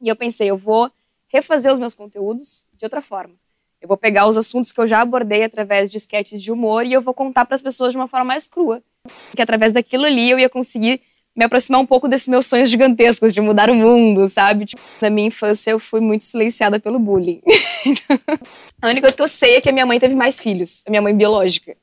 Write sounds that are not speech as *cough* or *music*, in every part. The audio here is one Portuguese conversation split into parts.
E eu pensei, eu vou refazer os meus conteúdos de outra forma. Eu vou pegar os assuntos que eu já abordei através de sketches de humor e eu vou contar para as pessoas de uma forma mais crua. Que através daquilo ali eu ia conseguir me aproximar um pouco desses meus sonhos gigantescos de mudar o mundo, sabe? Tipo, na minha infância eu fui muito silenciada pelo bullying. *laughs* a única coisa que eu sei é que a minha mãe teve mais filhos, a minha mãe biológica.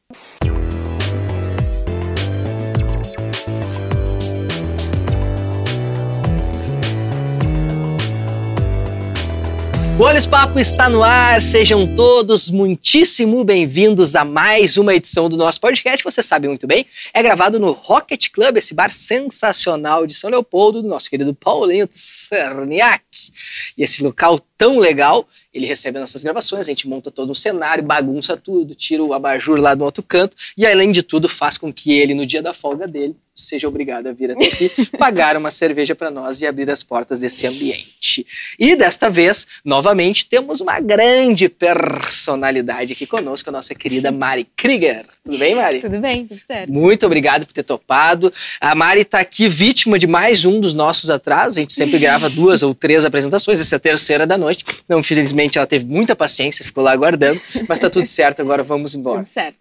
O Olhos Papo está no ar, sejam todos muitíssimo bem-vindos a mais uma edição do nosso podcast. Você sabe muito bem, é gravado no Rocket Club, esse bar sensacional de São Leopoldo, do nosso querido Paulinho Cerniak. E esse local tão legal, ele recebe nossas gravações, a gente monta todo um cenário, bagunça tudo, tira o abajur lá do outro canto e, além de tudo, faz com que ele, no dia da folga dele, seja obrigado a vir até aqui, *laughs* pagar uma cerveja para nós e abrir as portas desse ambiente. E desta vez, novamente, temos uma grande personalidade aqui conosco, a nossa querida Mari Krieger. Tudo bem, Mari? Tudo bem, tudo certo. Muito obrigado por ter topado. A Mari está aqui vítima de mais um dos nossos atrasos. A gente sempre grava duas ou três apresentações, essa é a terceira da noite. Não, infelizmente, ela teve muita paciência, ficou lá aguardando, mas está tudo *laughs* certo, agora vamos embora. Tudo certo.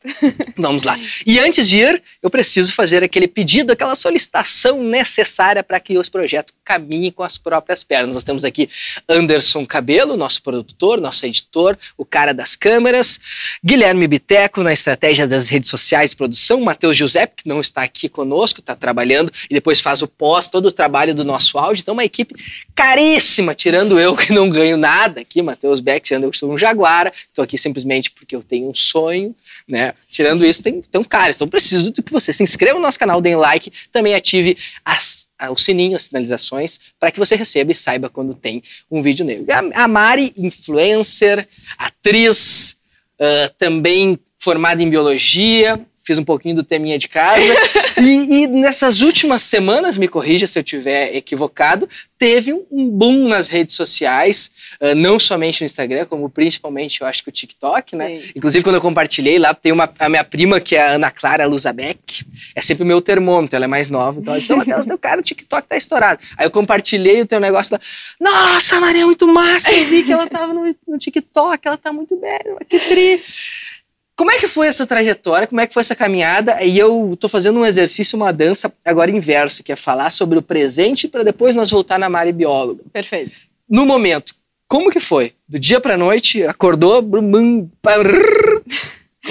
Vamos lá. E antes de ir, eu preciso fazer aquele pedido, aquela solicitação necessária para que os projetos caminhem com as próprias pernas. Nós temos aqui Anderson Cabelo, nosso produtor, nosso editor, o cara das câmeras, Guilherme Biteco na estratégia das redes sociais e produção, Matheus Giuseppe, que não está aqui conosco, está trabalhando e depois faz o pós, todo o trabalho do nosso áudio. Então, uma equipe caríssima, tirando eu *laughs* que não ganho nada aqui, Matheus Beck, tirando eu sou um jaguara, estou aqui simplesmente porque eu tenho um sonho, né? Tirando isso, tem, um cara, então preciso que você se inscreva no nosso canal, dê like, também ative as o sininho, as sinalizações, para que você receba e saiba quando tem um vídeo nele. A, a Mari, influencer, atriz, uh, também formada em biologia, fiz um pouquinho do teminha de casa. *laughs* e, e, nessas últimas semanas, me corrija se eu tiver equivocado, teve um boom nas redes sociais, uh, não somente no Instagram, como principalmente eu acho que o TikTok, né? Sim. Inclusive, quando eu compartilhei lá, tem uma, a minha prima, que é a Ana Clara Luzabeck, é sempre o meu termômetro, ela é mais nova, então ela disse, *laughs* Matheus, meu cara, o TikTok tá estourado. Aí eu compartilhei o teu negócio lá, nossa, Maria, é muito massa, eu vi que ela tava no, no TikTok, ela tá muito bem, que triste. Como é que foi essa trajetória? Como é que foi essa caminhada? E eu estou fazendo um exercício, uma dança agora inverso, que é falar sobre o presente para depois nós voltar na Mari bióloga. Perfeito. No momento, como que foi? Do dia para noite, acordou, como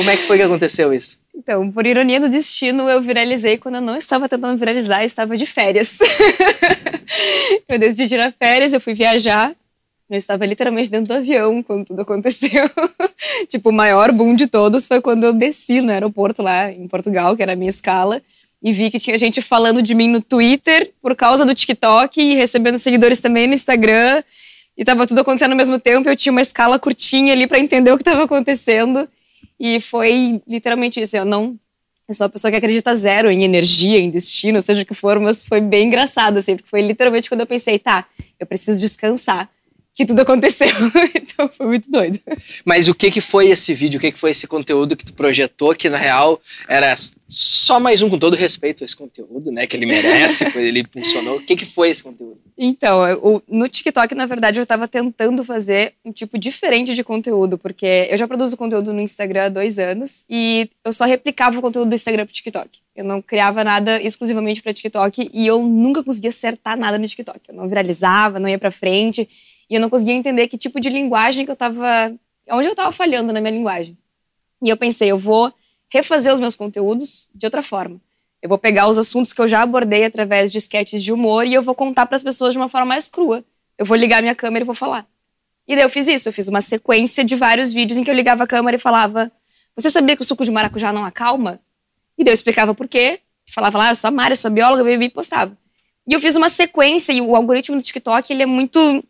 é que foi que aconteceu isso? Então, por ironia do destino, eu viralizei quando eu não estava tentando viralizar, eu estava de férias. *laughs* eu decidi tirar férias, eu fui viajar eu estava literalmente dentro do avião quando tudo aconteceu. *laughs* tipo, o maior boom de todos foi quando eu desci no aeroporto lá em Portugal, que era a minha escala, e vi que tinha gente falando de mim no Twitter por causa do TikTok e recebendo seguidores também no Instagram. E tava tudo acontecendo ao mesmo tempo. Eu tinha uma escala curtinha ali para entender o que estava acontecendo. E foi literalmente isso. Eu não. Eu sou uma pessoa que acredita zero em energia, em destino, seja o que for, mas foi bem engraçado, assim, porque foi literalmente quando eu pensei, tá, eu preciso descansar que tudo aconteceu. *laughs* então foi muito doido. Mas o que que foi esse vídeo? O que que foi esse conteúdo que tu projetou que na real era só mais um com todo respeito a esse conteúdo, né, que ele merece, *laughs* ele funcionou. O que que foi esse conteúdo? Então, eu, no TikTok, na verdade, eu estava tentando fazer um tipo diferente de conteúdo, porque eu já produzo conteúdo no Instagram há dois anos e eu só replicava o conteúdo do Instagram pro TikTok. Eu não criava nada exclusivamente para TikTok e eu nunca conseguia acertar nada no TikTok. Eu não viralizava, não ia para frente. E eu não conseguia entender que tipo de linguagem que eu tava. onde eu tava falhando na minha linguagem. E eu pensei, eu vou refazer os meus conteúdos de outra forma. Eu vou pegar os assuntos que eu já abordei através de sketches de humor e eu vou contar para as pessoas de uma forma mais crua. Eu vou ligar minha câmera e vou falar. E daí eu fiz isso, eu fiz uma sequência de vários vídeos em que eu ligava a câmera e falava: Você sabia que o suco de maracujá não acalma? E daí eu explicava por quê. Falava lá, ah, eu sou a Mari, eu sou bióloga, e postava. E eu fiz uma sequência e o algoritmo do TikTok, ele é muito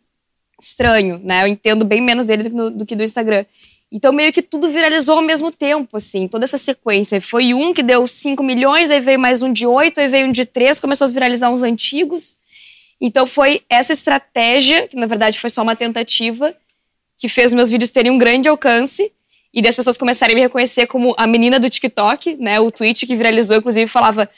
estranho, né? Eu entendo bem menos dele do que, no, do que do Instagram. Então, meio que tudo viralizou ao mesmo tempo, assim, toda essa sequência. Foi um que deu 5 milhões, aí veio mais um de 8, aí veio um de 3, começou a viralizar uns antigos. Então, foi essa estratégia, que na verdade foi só uma tentativa, que fez meus vídeos terem um grande alcance e das pessoas começarem a me reconhecer como a menina do TikTok, né? O tweet que viralizou, inclusive, falava: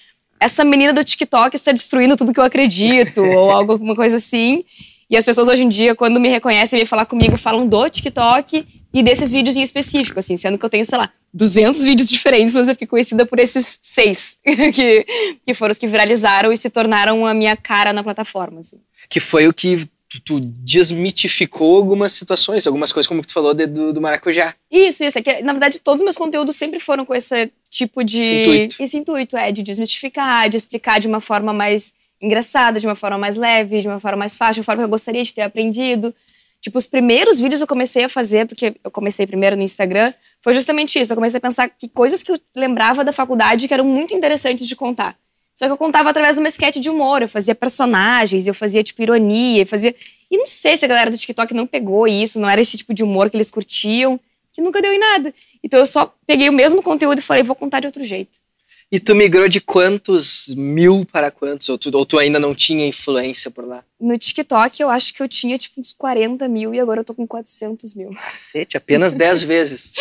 essa menina do TikTok está destruindo tudo que eu acredito, *laughs* ou alguma coisa assim. E as pessoas hoje em dia, quando me reconhecem e falar comigo, falam do TikTok e desses vídeos em específico, assim, sendo que eu tenho, sei lá, 200 vídeos diferentes, mas eu fiquei conhecida por esses seis, *laughs* que, que foram os que viralizaram e se tornaram a minha cara na plataforma, assim. Que foi o que tu, desmitificou algumas situações, algumas coisas como tu falou de, do, do maracujá. Isso, isso. É que, na verdade, todos os meus conteúdos sempre foram com esse tipo de... Esse intuito. Esse intuito, é, de desmistificar, de explicar de uma forma mais engraçada, de uma forma mais leve, de uma forma mais fácil, de uma forma que eu gostaria de ter aprendido. Tipo, os primeiros vídeos eu comecei a fazer, porque eu comecei primeiro no Instagram, foi justamente isso. Eu comecei a pensar que coisas que eu lembrava da faculdade que eram muito interessantes de contar. Só que eu contava através de uma sketch de humor, eu fazia personagens, eu fazia, tipo, ironia, eu fazia... E não sei se a galera do TikTok não pegou isso, não era esse tipo de humor que eles curtiam, que nunca deu em nada. Então eu só peguei o mesmo conteúdo e falei, vou contar de outro jeito. E tu migrou de quantos mil para quantos? Ou tu, ou tu ainda não tinha influência por lá? No TikTok eu acho que eu tinha, tipo, uns 40 mil e agora eu tô com 400 mil. Cacete, apenas 10 *laughs* vezes.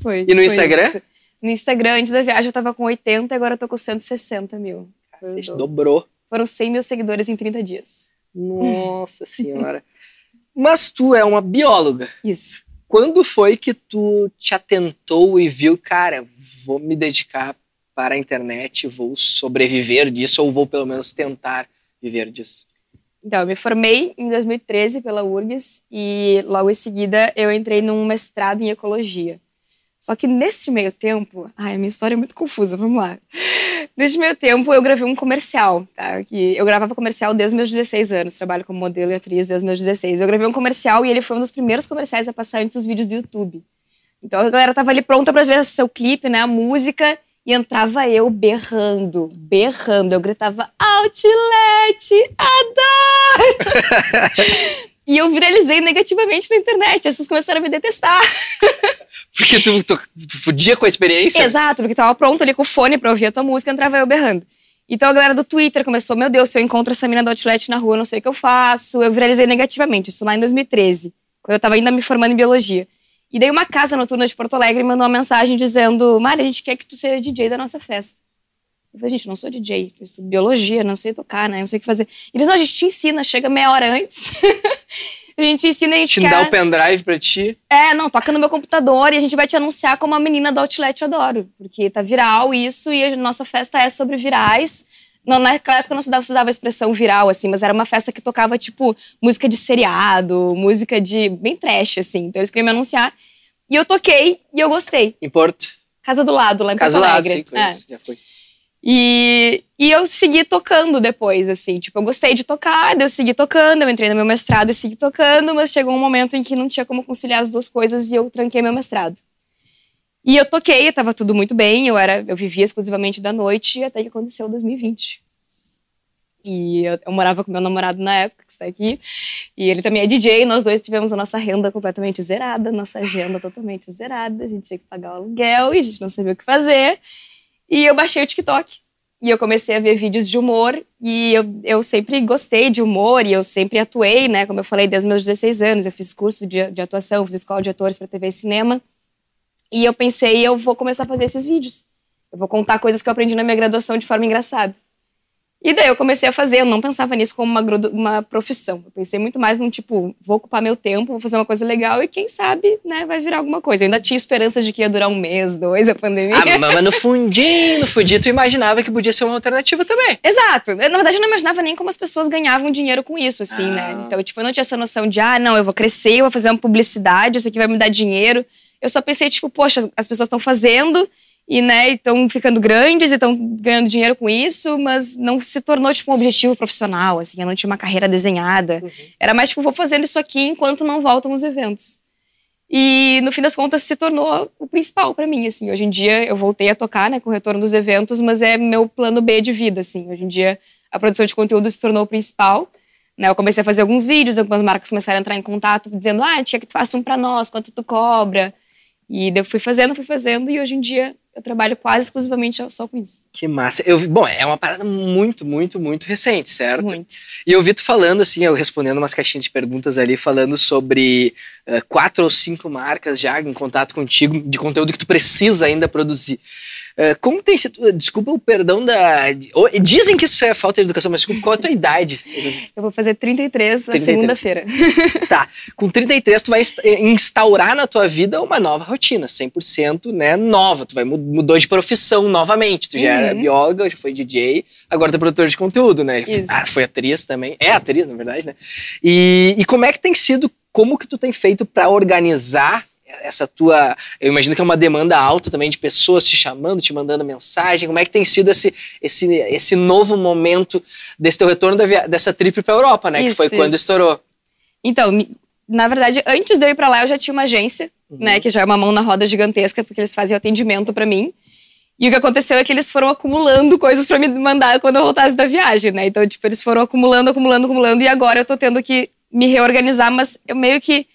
Foi. E no Instagram? isso. No Instagram, antes da viagem, eu tava com 80 e agora eu tô com 160 mil. Cacete, dobrou. Foram 100 mil seguidores em 30 dias. Nossa *laughs* senhora. Mas tu é uma bióloga. Isso. Quando foi que tu te atentou e viu, cara, vou me dedicar para a internet, vou sobreviver disso ou vou pelo menos tentar viver disso? Então, eu me formei em 2013 pela URGS e logo em seguida eu entrei num mestrado em ecologia. Só que nesse meio tempo, ai, a minha história é muito confusa, vamos lá. Nesse meio tempo eu gravei um comercial, tá? Que eu gravava comercial desde meus 16 anos, trabalho como modelo e atriz desde meus 16. Eu gravei um comercial e ele foi um dos primeiros comerciais a passar antes dos vídeos do YouTube. Então a galera tava ali pronta para ver o seu clipe, né, a música, e entrava eu berrando, berrando. Eu gritava, Outlet, adoro! *laughs* e eu viralizei negativamente na internet. As pessoas começaram a me detestar. Porque tu, tu, tu fudia com a experiência? Exato, porque tava pronto ali com o fone pra ouvir a tua música, entrava eu berrando. Então a galera do Twitter começou, meu Deus, se eu encontro essa mina do Outlet na rua, não sei o que eu faço. Eu viralizei negativamente, isso lá em 2013, quando eu tava ainda me formando em biologia. E daí uma casa noturna de Porto Alegre mandou uma mensagem dizendo, Mari, a gente quer que tu seja DJ da nossa festa. Eu falei, gente, não sou DJ, eu estudo biologia, não sei tocar, né, não sei o que fazer. E eles, não, a gente te ensina, chega meia hora antes. *laughs* a gente ensina, a gente Te quer... dá o pendrive pra ti? É, não, toca no meu computador e a gente vai te anunciar como a menina do Outlet Adoro. Porque tá viral isso e a nossa festa é sobre virais. Não, naquela época não se dava, se dava a expressão viral, assim, mas era uma festa que tocava, tipo, música de seriado, música de. bem trash, assim. Então eles queriam me anunciar. E eu toquei e eu gostei. Em Porto? Casa do Lado, lá em Caso Porto lado, Alegre. sim, É. já foi. E, e eu segui tocando depois, assim. Tipo, eu gostei de tocar, daí eu segui tocando, eu entrei no meu mestrado e segui tocando, mas chegou um momento em que não tinha como conciliar as duas coisas e eu tranquei meu mestrado. E eu toquei, tava tudo muito bem, eu era, eu vivia exclusivamente da noite, até que aconteceu 2020. E eu, eu morava com meu namorado na época, que está aqui, e ele também é DJ, nós dois tivemos a nossa renda completamente zerada, nossa agenda totalmente zerada, a gente tinha que pagar o aluguel e a gente não sabia o que fazer. E eu baixei o TikTok. E eu comecei a ver vídeos de humor. E eu, eu sempre gostei de humor e eu sempre atuei, né? Como eu falei, desde meus 16 anos. Eu fiz curso de, de atuação, fiz escola de atores para TV e cinema. E eu pensei, eu vou começar a fazer esses vídeos. Eu vou contar coisas que eu aprendi na minha graduação de forma engraçada. E daí eu comecei a fazer, eu não pensava nisso como uma, uma profissão. Eu pensei muito mais num tipo, vou ocupar meu tempo, vou fazer uma coisa legal e quem sabe, né, vai virar alguma coisa. Eu ainda tinha esperanças de que ia durar um mês, dois, a pandemia. Ah, mas no fundinho, no fundinho, tu imaginava que podia ser uma alternativa também. Exato. Eu, na verdade, eu não imaginava nem como as pessoas ganhavam dinheiro com isso, assim, Ah. né? Então, tipo, eu não tinha essa noção de, ah, não, eu vou crescer, eu vou fazer uma publicidade, isso aqui vai me dar dinheiro. Eu só pensei, tipo, poxa, as pessoas estão fazendo e, né, estão ficando grandes e estão ganhando dinheiro com isso, mas não se tornou, tipo, um objetivo profissional, assim, eu não tinha uma carreira desenhada. Era mais, tipo, vou fazendo isso aqui enquanto não voltam os eventos. E, no fim das contas, se tornou o principal pra mim, assim. Hoje em dia, eu voltei a tocar, né, com o retorno dos eventos, mas é meu plano B de vida, assim. Hoje em dia, a produção de conteúdo se tornou o principal. Né, eu comecei a fazer alguns vídeos, algumas marcas começaram a entrar em contato, dizendo, ah, tinha que tu faça um pra nós, quanto tu cobra. E eu fui fazendo, fui fazendo, e hoje em dia eu trabalho quase exclusivamente só com isso. Que massa. Eu, bom, é uma parada muito, muito, muito recente, certo? Muito. E eu vi tu falando, assim, eu respondendo umas caixinhas de perguntas ali, falando sobre eh, quatro ou cinco marcas já em contato contigo, de conteúdo que tu precisa ainda produzir. Uh, como tem sido. Desculpa o perdão da. Dizem que isso é falta de educação, mas desculpa, qual é a tua idade? Eu vou fazer 33 na segunda-feira. Tá. Com 33, tu vai instaurar na tua vida uma nova rotina, 100% né, nova. Tu vai mudou de profissão novamente. Tu já uhum. era bióloga, já foi DJ, agora tu é produtor de conteúdo, né? Isso. Ah, foi atriz também. É atriz, na verdade, né? E, e como é que tem sido, como que tu tem feito para organizar essa tua. Eu imagino que é uma demanda alta também de pessoas te chamando, te mandando mensagem. Como é que tem sido esse, esse, esse novo momento desse teu retorno da via, dessa trip para Europa, né? Isso, que foi isso. quando estourou. Então, na verdade, antes de eu ir para lá, eu já tinha uma agência, uhum. né? Que já é uma mão na roda gigantesca, porque eles faziam atendimento para mim. E o que aconteceu é que eles foram acumulando coisas para me mandar quando eu voltasse da viagem, né? Então, tipo, eles foram acumulando, acumulando, acumulando, e agora eu tô tendo que me reorganizar, mas eu meio que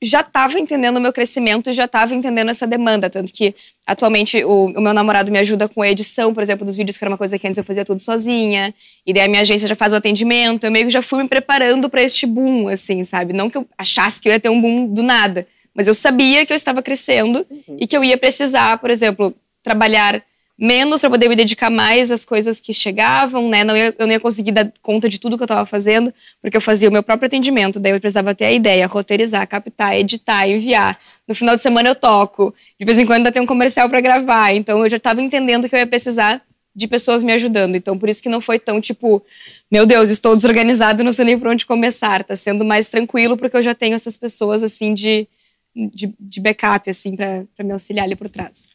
já estava entendendo o meu crescimento e já estava entendendo essa demanda. Tanto que, atualmente, o, o, meu namorado me ajuda com a edição, por exemplo, dos vídeos, que era uma coisa que antes eu fazia tudo sozinha. E daí a minha agência já faz o atendimento. Eu meio que já fui me preparando para este boom, assim, sabe? Não que eu achasse que eu ia ter um boom do nada. Mas eu sabia que eu estava crescendo uhum. e que eu ia precisar, por exemplo, trabalhar menos para poder me dedicar mais às coisas que chegavam, né? Não ia, eu não ia conseguir dar conta de tudo que eu estava fazendo, porque eu fazia o meu próprio atendimento, daí eu precisava ter a ideia, roteirizar, captar, editar, enviar. No final de semana eu toco, de vez em quando ainda tem um comercial para gravar, então eu já estava entendendo que eu ia precisar de pessoas me ajudando. Então por isso que não foi tão tipo, meu Deus, estou desorganizado, não sei nem por onde começar. Tá sendo mais tranquilo porque eu já tenho essas pessoas assim de de, de backup, assim, para me auxiliar ali por trás.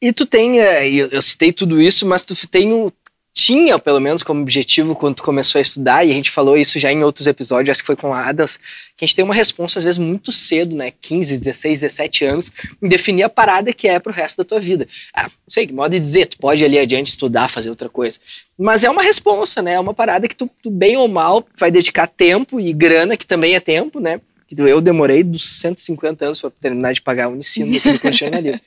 E tu tem, eh, eu, eu citei tudo isso, mas tu tem um, tinha, pelo menos, como objetivo quando tu começou a estudar, e a gente falou isso já em outros episódios, acho que foi com a Adas, que a gente tem uma resposta, às vezes, muito cedo, né? 15, 16, 17 anos, em definir a parada que é pro resto da tua vida. Ah, não sei, que modo de dizer, tu pode ali adiante estudar, fazer outra coisa. Mas é uma resposta, né? É uma parada que tu, tu, bem ou mal, vai dedicar tempo e grana, que também é tempo, né? Eu demorei dos 150 anos para terminar de pagar o ensino do *laughs* jornalismo.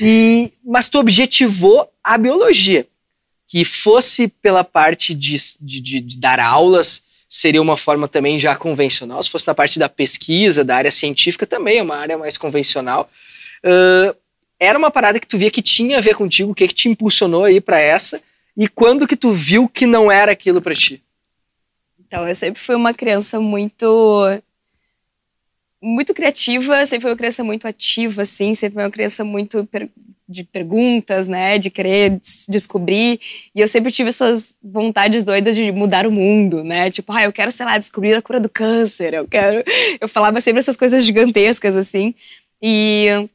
E, mas tu objetivou a biologia, que fosse pela parte de, de, de, dar aulas, seria uma forma também já convencional. Se fosse na parte da pesquisa, da área científica, também é uma área mais convencional. Uh, era uma parada que tu via que tinha a ver contigo, o que, que te impulsionou aí para essa, e quando que tu viu que não era aquilo para ti? Então, eu sempre fui uma criança muito muito criativa, sempre foi uma criança muito ativa, assim, sempre foi uma criança muito per de perguntas, né, de querer descobrir, e eu sempre tive essas vontades doidas de mudar o mundo, né, tipo, ah, eu quero, sei lá, descobrir a cura do câncer, eu quero, eu falava sempre essas coisas gigantescas, assim, e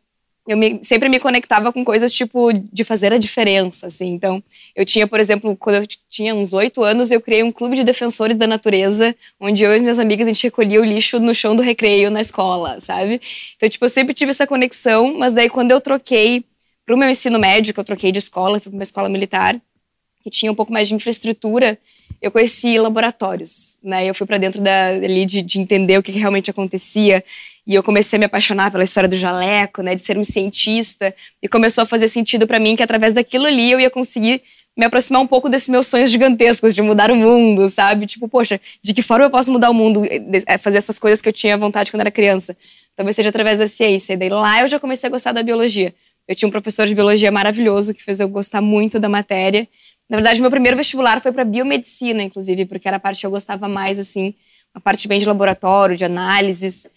eu me, sempre me conectava com coisas tipo de fazer a diferença, assim. Então, eu tinha, por exemplo, quando eu tinha uns oito anos, eu criei um clube de defensores da natureza, onde eu e minhas amigas a gente recolhia o lixo no chão do recreio na escola, sabe? Então, tipo, eu sempre tive essa conexão, mas daí quando eu troquei para o meu ensino médio, que eu troquei de escola, fui para uma escola militar, que tinha um pouco mais de infraestrutura, eu conheci laboratórios, né? Eu fui para dentro da, ali de, de entender o que, que realmente acontecia. E eu comecei a me apaixonar pela história do jaleco, né, de ser um cientista, e começou a fazer sentido para mim que através daquilo ali eu ia conseguir me aproximar um pouco desses meus sonhos gigantescos de mudar o mundo, sabe? Tipo, poxa, de que forma eu posso mudar o mundo, é, fazer essas coisas que eu tinha vontade quando era criança? Talvez seja através da ciência. E daí lá eu já comecei a gostar da biologia. Eu tinha um professor de biologia maravilhoso que fez eu gostar muito da matéria. Na verdade, meu primeiro vestibular foi para biomedicina, inclusive, porque era a parte que eu gostava mais, assim, a parte bem de laboratório, de análises.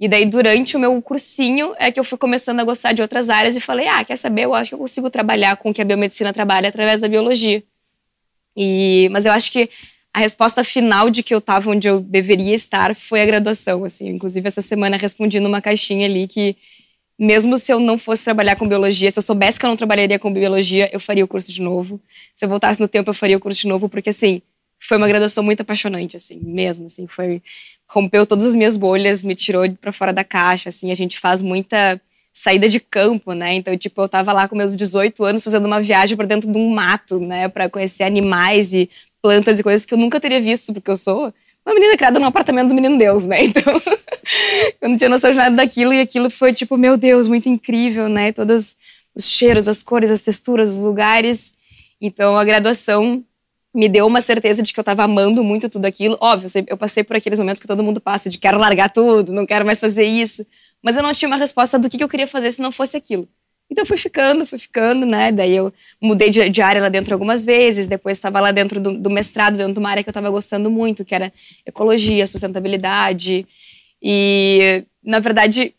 E daí, durante o meu cursinho, é que eu fui começando a gostar de outras áreas e falei: ah, quer saber? Eu acho que eu consigo trabalhar com o que a biomedicina trabalha através da biologia. E, mas eu acho que a resposta final de que eu estava onde eu deveria estar foi a graduação. Assim. Inclusive, essa semana respondi numa caixinha ali que, mesmo se eu não fosse trabalhar com biologia, se eu soubesse que eu não trabalharia com biologia, eu faria o curso de novo. Se eu voltasse no tempo, eu faria o curso de novo, porque assim foi uma graduação muito apaixonante, assim, mesmo, assim, foi rompeu todas as minhas bolhas, me tirou para fora da caixa, assim, a gente faz muita saída de campo, né? Então, tipo, eu tava lá com meus 18 anos fazendo uma viagem para dentro de um mato, né, para conhecer animais e plantas e coisas que eu nunca teria visto, porque eu sou uma menina criada num apartamento do menino Deus, né? *laughs* Então, eu não tinha noção de nada daquilo e aquilo foi tipo, meu Deus, muito incrível, né? Todos os cheiros, as cores, as texturas, os lugares. Então, a graduação me deu uma certeza de que eu estava amando muito tudo aquilo. Óbvio, eu passei por aqueles momentos que todo mundo passa de quero largar tudo, não quero mais fazer isso. Mas eu não tinha uma resposta do que eu queria fazer se não fosse aquilo. Então fui ficando, fui ficando, né? Daí eu mudei de, de área lá dentro algumas vezes, depois estava lá dentro do, do, mestrado, dentro de uma área que eu estava gostando muito, que era ecologia, sustentabilidade. E, na verdade,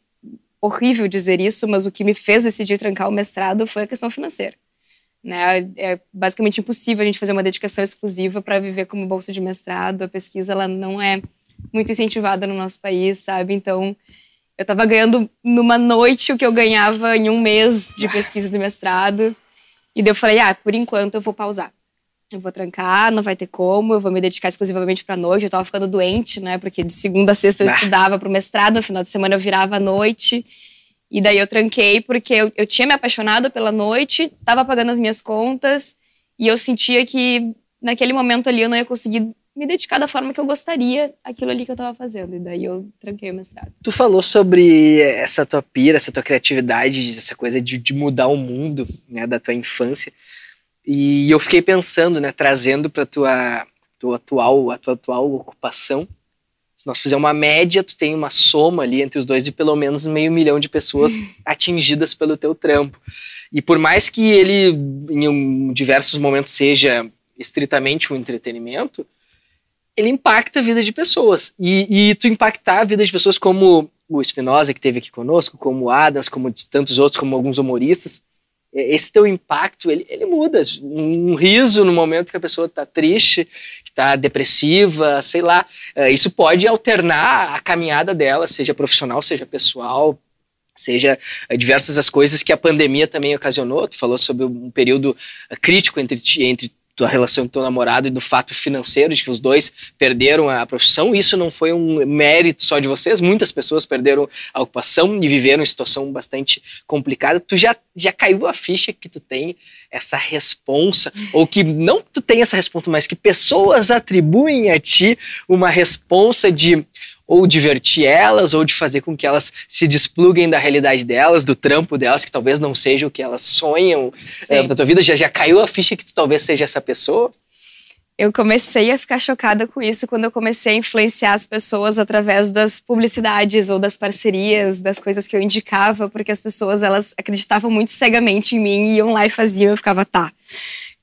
horrível dizer isso, mas o que me fez decidir trancar o mestrado foi a questão financeira. Né? É basicamente impossível a gente fazer uma dedicação exclusiva para viver como bolsa de mestrado. A pesquisa ela não é muito incentivada no nosso país, sabe? Então, eu estava ganhando numa noite o que eu ganhava em um mês de pesquisa do mestrado. E daí eu falei, ah, por enquanto eu vou pausar. Eu vou trancar, não vai ter como, eu vou me dedicar exclusivamente para noite. Eu estava ficando doente, né? Porque de segunda a sexta eu ah. estudava para o mestrado, no final de semana eu virava à noite. E daí eu tranquei porque eu, eu tinha me apaixonado pela noite, estava pagando as minhas contas e eu sentia que naquele momento ali eu não ia conseguir me dedicar da forma que eu gostaria aquilo ali que eu estava fazendo. E daí eu tranquei o mestrado. Tu falou sobre essa tua pira, essa tua criatividade, essa coisa de, de mudar o mundo, né, da tua infância. E eu fiquei pensando, né, trazendo para tua tua atual, a tua atual ocupação, se nós fizermos uma média, tu tem uma soma ali entre os dois de pelo menos meio milhão de pessoas *laughs* atingidas pelo teu trampo. E por mais que ele, em diversos momentos, seja estritamente um entretenimento, ele impacta a vida de pessoas. E, e tu impactar a vida de pessoas como o Espinosa, que teve aqui conosco, como o Adams, como tantos outros, como alguns humoristas, esse teu impacto, ele, ele muda. Um riso no momento que a pessoa está triste, está depressiva, sei lá. É, isso pode alternar a caminhada dela, seja profissional, seja pessoal, seja é, diversas as coisas que a pandemia também ocasionou. Tu falou sobre um período crítico entre, entre tua relação com teu namorado e do fato financeiro de que os dois perderam a profissão. Isso não foi um mérito só de vocês, muitas pessoas perderam a ocupação e viveram em situação bastante complicada. Tu já, já caiu a ficha que tu tem essa responsa, ou que não tu tem essa responsa, mas que pessoas atribuem a ti uma responsa de ou divertir elas, ou de fazer com que elas se despluguem da realidade delas, do trampo delas, que talvez não seja o que elas sonham é, da tua vida. Já, já caiu a ficha que tu talvez seja essa pessoa? Eu comecei a ficar chocada com isso quando eu comecei a influenciar as pessoas através das publicidades ou das parcerias, das coisas que eu indicava, porque as pessoas elas acreditavam muito cegamente em mim, iam lá e faziam, eu ficava, tá,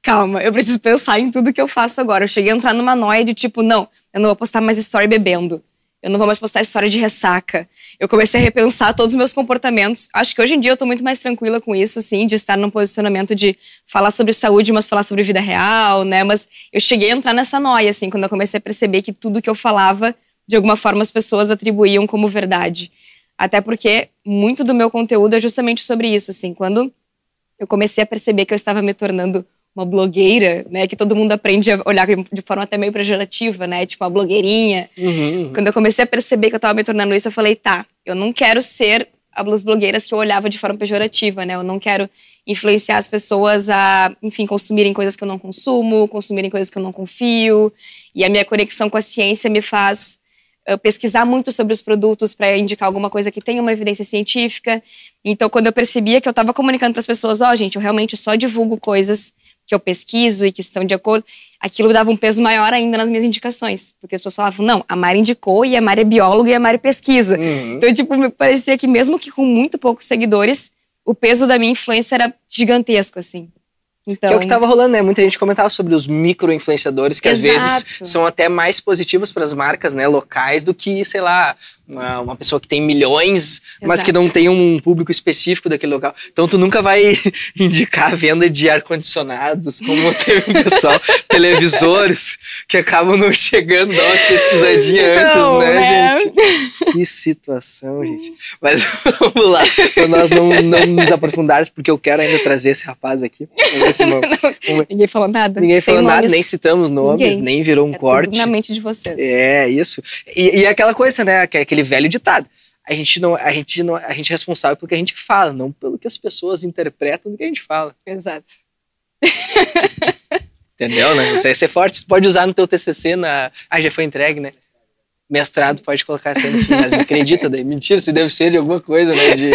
calma, eu preciso pensar em tudo que eu faço agora. Eu cheguei a entrar numa noia de tipo, não, eu não vou postar mais story bebendo. Eu não vou mais postar história de ressaca. Eu comecei a repensar todos os meus comportamentos. Acho que hoje em dia eu tô muito mais tranquila com isso, sim, de estar num posicionamento de falar sobre saúde, mas falar sobre vida real, né? Mas eu cheguei a entrar nessa noia, assim, quando eu comecei a perceber que tudo que eu falava, de alguma forma, as pessoas atribuíam como verdade. Até porque muito do meu conteúdo é justamente sobre isso, assim. Quando eu comecei a perceber que eu estava me tornando uma blogueira, né? Que todo mundo aprende a olhar de forma até meio pejorativa, né? Tipo, uma blogueirinha. Uhum, uhum. Quando eu comecei a perceber que eu tava me tornando isso, eu falei, tá, eu não quero ser as blogueiras que eu olhava de forma pejorativa, né? Eu não quero influenciar as pessoas a, enfim, consumirem coisas que eu não consumo, consumirem coisas que eu não confio. E a minha conexão com a ciência me faz uh, pesquisar muito sobre os produtos para indicar alguma coisa que tenha uma evidência científica. Então, quando eu percebia que eu estava comunicando para as pessoas, ó, oh, gente, eu realmente só divulgo coisas que eu pesquiso e que estão de acordo, aquilo dava um peso maior ainda nas minhas indicações. Porque as pessoas falavam, não, a Mari indicou e a Mari é bióloga e a Mari pesquisa. Uhum. Então, tipo, me parecia que mesmo que com muito poucos seguidores, o peso da minha influência era gigantesco, assim. Então... Que é o que estava rolando, né? Muita gente comentava sobre os micro-influenciadores, que Exato. às vezes são até mais positivos para as marcas né, locais do que, sei lá, uma, uma pessoa que tem milhões, Exato. mas que não tem um público específico daquele local. Então tu nunca vai *laughs* indicar a venda de ar-condicionados, como teve um pessoal, *laughs* televisores, que acabam não chegando, dá uma pesquisadinha então, antes, né, né, gente? Que situação, gente. Mas *laughs* vamos lá, para nós não, não nos aprofundarmos, porque eu quero ainda trazer esse rapaz aqui. Não, não, ninguém falou nada. Ninguém falou nomes. nada, nem citamos nomes, ninguém. nem virou um é corte. na mente de vocês. É, isso. E, e aquela coisa, né, que é aquele aquele velho ditado. A gente não, a gente não, a gente é responsável pelo que a gente fala, não pelo que as pessoas interpretam do que a gente fala. Exato. *laughs* Entendeu, né? Isso aí é forte. Você pode usar no teu TCC na, ah, já foi entregue, né? Mestrado pode colocar aí no fim, mas me acredita daí. Mentira, se deve ser de alguma coisa, né? De,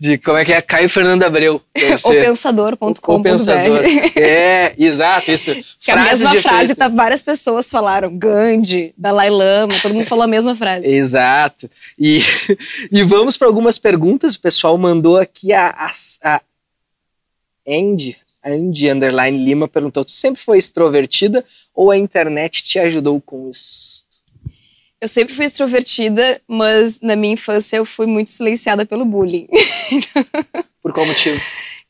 de como é que é? Caio Fernando Abreu. *laughs* O pensador.com. O pensador. É, exato, isso. Que a mesma frase, tá, várias pessoas falaram. Gandhi, Dalai Lama, todo mundo falou a mesma frase. Exato. E, *laughs* e vamos para algumas perguntas. O pessoal mandou aqui a, a, a Andy, Andy Underline Lima perguntou: Tu sempre foi extrovertida ou a internet te ajudou com isso? Eu sempre fui extrovertida, mas na minha infância eu fui muito silenciada pelo bullying. *laughs* Por qual motivo?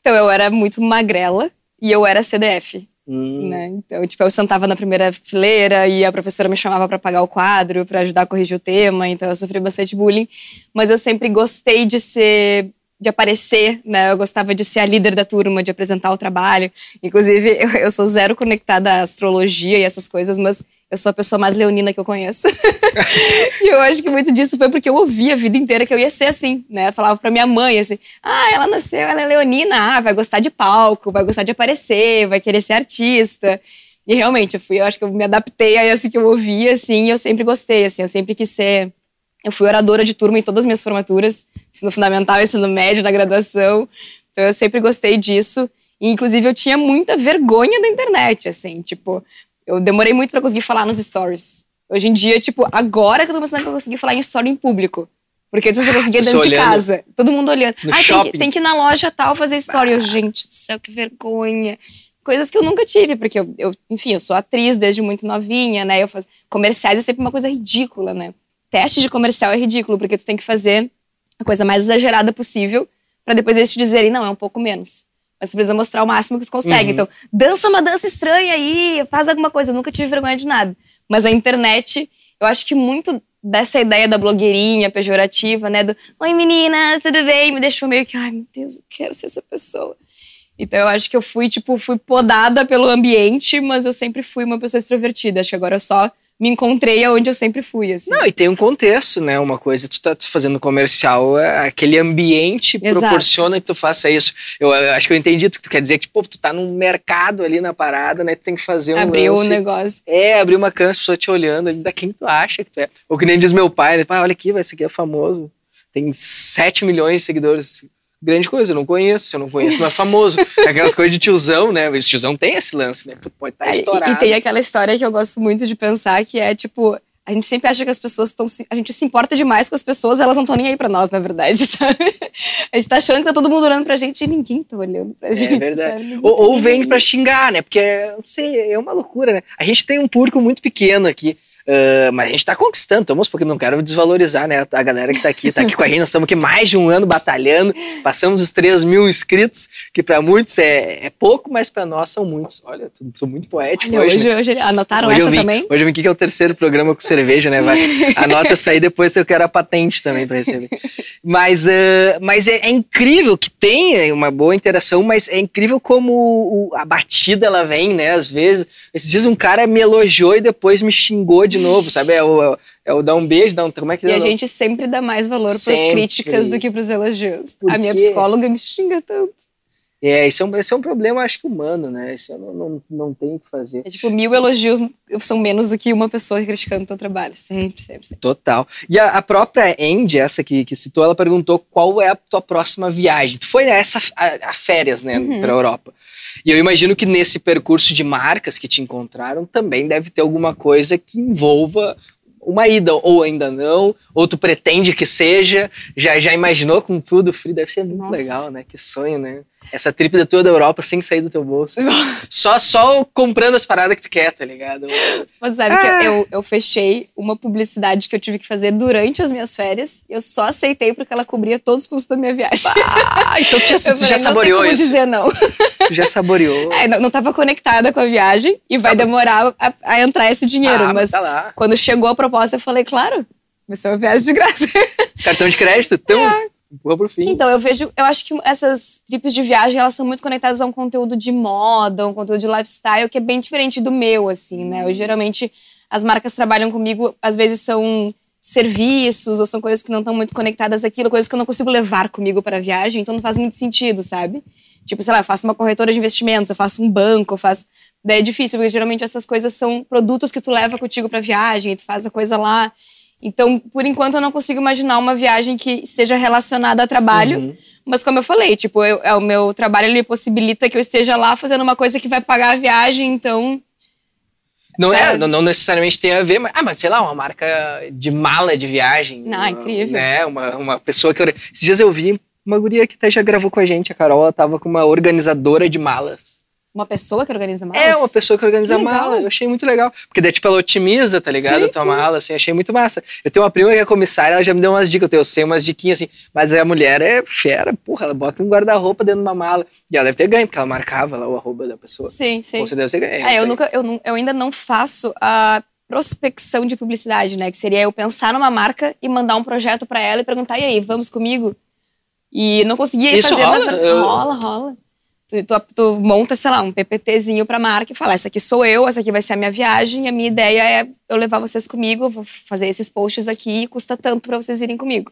Então eu era muito magrela e eu era CDF. Hum. Né? Então, tipo, eu sentava na primeira fileira e a professora me chamava para pagar o quadro, para ajudar a corrigir o tema, então eu sofri bastante bullying, mas eu sempre gostei de ser de aparecer, né? Eu gostava de ser a líder da turma, de apresentar o trabalho. Inclusive, eu, *laughs* eu sou zero conectada à astrologia e essas coisas, mas eu sou a pessoa mais leonina que eu conheço. *laughs* e eu acho que muito disso foi porque eu ouvi a vida inteira que eu ia ser assim, né? Eu falava pra minha mãe assim: ah, ela nasceu, ela é leonina, ah, vai gostar de palco, vai gostar de aparecer, vai querer ser artista. E realmente, eu fui, eu acho que eu me adaptei a isso que eu ouvia, assim, e eu sempre gostei, assim, eu sempre quis ser. Eu fui oradora de turma em todas as minhas formaturas, ensino fundamental, ensino médio, na graduação. Então eu sempre gostei disso. E, inclusive, eu tinha muita vergonha da internet, assim, tipo, eu demorei muito para conseguir falar nos stories. Hoje em dia, tipo, agora que eu tô pensando que eu consegui falar em story em público. Porque antes eu *laughs* conseguia dentro de casa. Todo mundo olhando. No Ah, tem que, tem que ir na loja tal fazer story. Eu, gente do céu, que vergonha. Coisas que eu nunca tive, porque eu, eu enfim, eu sou atriz desde muito novinha, né? Eu faço, comerciais é sempre uma coisa ridícula, né? Teste de comercial é ridículo, porque tu tem que fazer a coisa mais exagerada possível para depois eles te dizerem, não, é um pouco menos. Mas você precisa mostrar o máximo que tu consegue. Uhum. Então, dança uma dança estranha aí, faz alguma coisa. Eu nunca tive vergonha de nada. Mas a internet, eu acho que muito dessa ideia da blogueirinha pejorativa, né? Do Oi meninas, tudo bem? Me deixou meio que, ai meu Deus, eu quero ser essa pessoa. Então eu acho que eu fui, tipo, fui podada pelo ambiente, mas eu sempre fui uma pessoa extrovertida. Acho que agora eu só me encontrei aonde eu sempre fui, assim. Não, e tem um contexto, né? Uma coisa, tu tá fazendo comercial, é, aquele ambiente Exato. proporciona que tu faça isso. Eu, eu acho que eu entendi o que tu quer dizer, que, tipo, tu tá num mercado ali na parada, né? Tu tem que fazer um Abriu o lance. negócio. É, abrir uma câmera, as pessoas te olhando, ali, da quem tu acha que tu é. Ou que nem diz meu pai, né? Pai, olha aqui, vai, esse aqui é famoso. Tem 7 milhões de seguidores. Grande coisa, eu não conheço. Eu não conheço, não é famoso. *laughs* Aquelas coisas de tiozão, né? Esse tiozão tem esse lance, né? Pode estar É, e- estourado. E tem aquela história que eu gosto muito de pensar, que é tipo, a gente sempre acha que as pessoas estão. A gente se importa demais com as pessoas, elas não estão nem aí pra nós, na verdade, *laughs* sabe? A gente tá achando que tá todo mundo olhando pra gente e ninguém tá olhando pra gente. É verdade. Ou, tá ou nem vende pra xingar, né? Porque, não sei, é uma loucura, né? A gente tem um público muito pequeno aqui. Ah, mas a gente tá conquistando, estamos, porque não quero desvalorizar, né? A galera que tá aqui, tá aqui com a gente, nós estamos aqui mais de um ano batalhando, passamos os 3 mil inscritos, que pra muitos é, é pouco, mas pra nós são muitos. Olha, sou muito poético Olha, hoje. hoje, né? hoje, anotaram Hoje essa vim- também? Hoje eu vim aqui que é o terceiro programa com cerveja, né? Vai, *laughs* anota essa aí, depois eu quero a patente também pra receber. Mas, ah, mas é, é incrível que tenha uma boa interação, mas é incrível como o- a batida ela vem, né? Às vezes, esses dias um cara me elogiou e depois me xingou de novo, sabe? É o, é o, é o dar um beijo, dar um. Como é que E a é? gente sempre dá mais valor pras Sempre. críticas do que pros elogios. Por A minha quê? psicóloga me xinga tanto. É, isso é, um, esse é um problema, acho que humano, né? Isso eu não, não, não tem o que fazer. É tipo, mil elogios são menos do que uma pessoa criticando o teu trabalho. Sempre, sempre, sempre. Total. E a, a própria Andy, essa que, que citou, ela perguntou qual é a tua próxima viagem. Tu foi nessa a, a férias, né, Uhum. pra Europa. E eu imagino que nesse percurso de marcas que te encontraram também deve ter alguma coisa que envolva uma ida, ou ainda não, ou tu pretende que seja, já, já imaginou com tudo, Free, deve ser muito Nossa. legal, né? Que sonho, né? Essa trip da tua da Europa sem sair do teu bolso. *laughs* só, só comprando as paradas que tu quer, tá ligado? Mas sabe Ah. que eu, eu fechei uma publicidade que eu tive que fazer durante as minhas férias. E eu só aceitei porque ela cobria todos os custos da minha viagem. Ah, então tu já, *laughs* tu já falei, não tem saboreou como isso. dizer não. Tu já saboreou. *laughs* É, não, não tava conectada com a viagem e vai demorar a, a entrar esse dinheiro. Ah, mas tá lá. quando chegou a proposta, eu falei, claro, vai ser uma viagem de graça. Cartão de crédito? Então, empurra pro fim. Então, eu vejo, eu acho que essas trips de viagem, elas são muito conectadas a um conteúdo de moda, um conteúdo de lifestyle, que é bem diferente do meu, assim, né? Eu, geralmente, as marcas trabalham comigo, às vezes são serviços, ou são coisas que não estão muito conectadas àquilo, coisas que eu não consigo levar comigo para a viagem, então não faz muito sentido, sabe? Tipo, sei lá, eu faço uma corretora de investimentos, eu faço um banco, eu faço... Daí é difícil, porque geralmente essas coisas são produtos que tu leva contigo pra viagem, e tu faz a coisa lá. Então, por enquanto, eu não consigo imaginar uma viagem que seja relacionada a trabalho. Uhum. Mas como eu falei, tipo, eu- é, o meu trabalho ele possibilita que eu esteja lá fazendo uma coisa que vai pagar a viagem, então. Não, é, É. não, não necessariamente tem a ver, mas, ah, mas sei lá, uma marca de mala de viagem. Ah, uma- incrível. Né, uma, uma pessoa que. eu- Esses dias eu vi uma guria que até já gravou com a gente, a Carol, ela tava com uma organizadora de malas. Uma pessoa que organiza malas? É, uma pessoa que organiza Que mala. Eu achei muito legal. Porque daí, tipo, ela otimiza, tá ligado? Sim, a tua sim. mala, assim, achei muito massa. Eu tenho uma prima que é comissária, ela já me deu umas dicas, eu sei umas diquinhas, assim. Mas a mulher é fera, porra, ela bota um guarda-roupa dentro de uma mala. E ela deve ter ganho, porque ela marcava lá o arroba da pessoa. Sim, sim. Com certeza você ganha. É, eu, nunca, eu, eu ainda não faço a prospecção de publicidade, né? Que seria eu pensar numa marca e mandar um projeto pra ela e perguntar, e aí, vamos comigo? E não conseguia Isso fazer rola? na Eu- Rola, rola. Tu, tu, tu monta, sei lá, um PPTzinho pra marca e fala, essa aqui sou eu, essa aqui vai ser a minha viagem, e a minha ideia é eu levar vocês comigo, vou fazer esses posts aqui e custa tanto pra vocês irem comigo.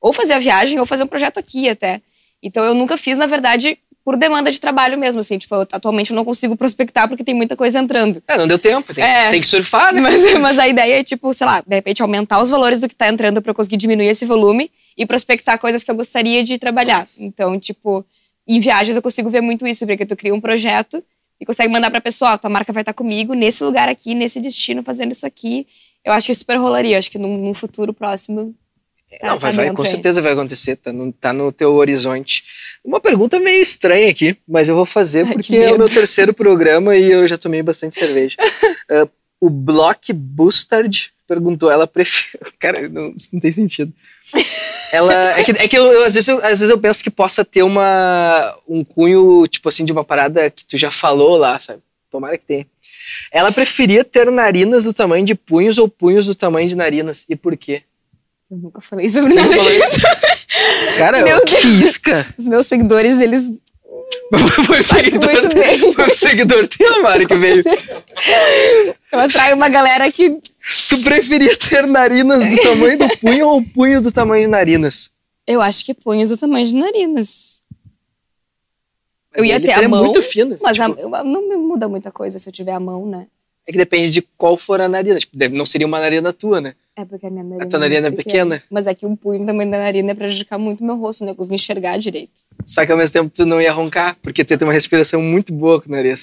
Ou fazer a viagem, ou fazer um projeto aqui até. Então eu nunca fiz, na verdade, por demanda de trabalho mesmo, assim. Tipo, eu, atualmente eu não consigo prospectar porque tem muita coisa entrando. É, não deu tempo, tem, É. tem que surfar, né? Mas, *laughs* mas a ideia é, tipo, sei lá, de repente aumentar os valores do que tá entrando pra eu conseguir diminuir esse volume e prospectar coisas que eu gostaria de trabalhar. Então, tipo, em viagens eu consigo ver muito isso, porque tu cria um projeto e consegue mandar pra pessoa, ó, tua marca vai estar comigo nesse lugar aqui, nesse destino, fazendo isso aqui. Eu acho que super rolaria. Acho que num, num futuro próximo. tá- não, vai, tá vai, com aí. certeza vai acontecer, tá no, tá no teu horizonte. Uma pergunta meio estranha aqui, mas eu vou fazer Ai, que porque é o meu terceiro programa e eu já tomei bastante cerveja. *laughs* Ah, o Block Bustard perguntou, ela prefere. *laughs* Cara, não, não tem sentido. Ela. É que, é que eu, eu, às, vezes eu, às vezes eu penso que possa ter uma, um cunho, tipo assim, de uma parada que tu já falou lá, sabe? Tomara que tenha. Ela preferia ter narinas do tamanho de punhos ou punhos do tamanho de narinas. E por quê? Eu nunca falei sobre nada disso. Cara, Meu que isca! Os meus seguidores, eles. *laughs* Foi o seguidor, foi o seguidor teu, Mari, que veio. Eu atraio uma galera que. Tu preferia ter narinas do tamanho do punho ou punho do tamanho de narinas? Eu acho que punhos do tamanho de narinas. Eu ia Ele ter a mão, muito fino. Mas a- tipo, eu- não me muda muita coisa se eu tiver a mão, né? É que depende de qual for a narina. Tipo, não seria uma narina tua, né? É porque a minha narina. A tua narina é muito pequena. Mas é que um punho também da narina ia prejudicar muito meu rosto, né? Eu consegui enxergar direito. Só que ao mesmo tempo tu não ia roncar, porque tu ia ter uma respiração muito boa com o nariz.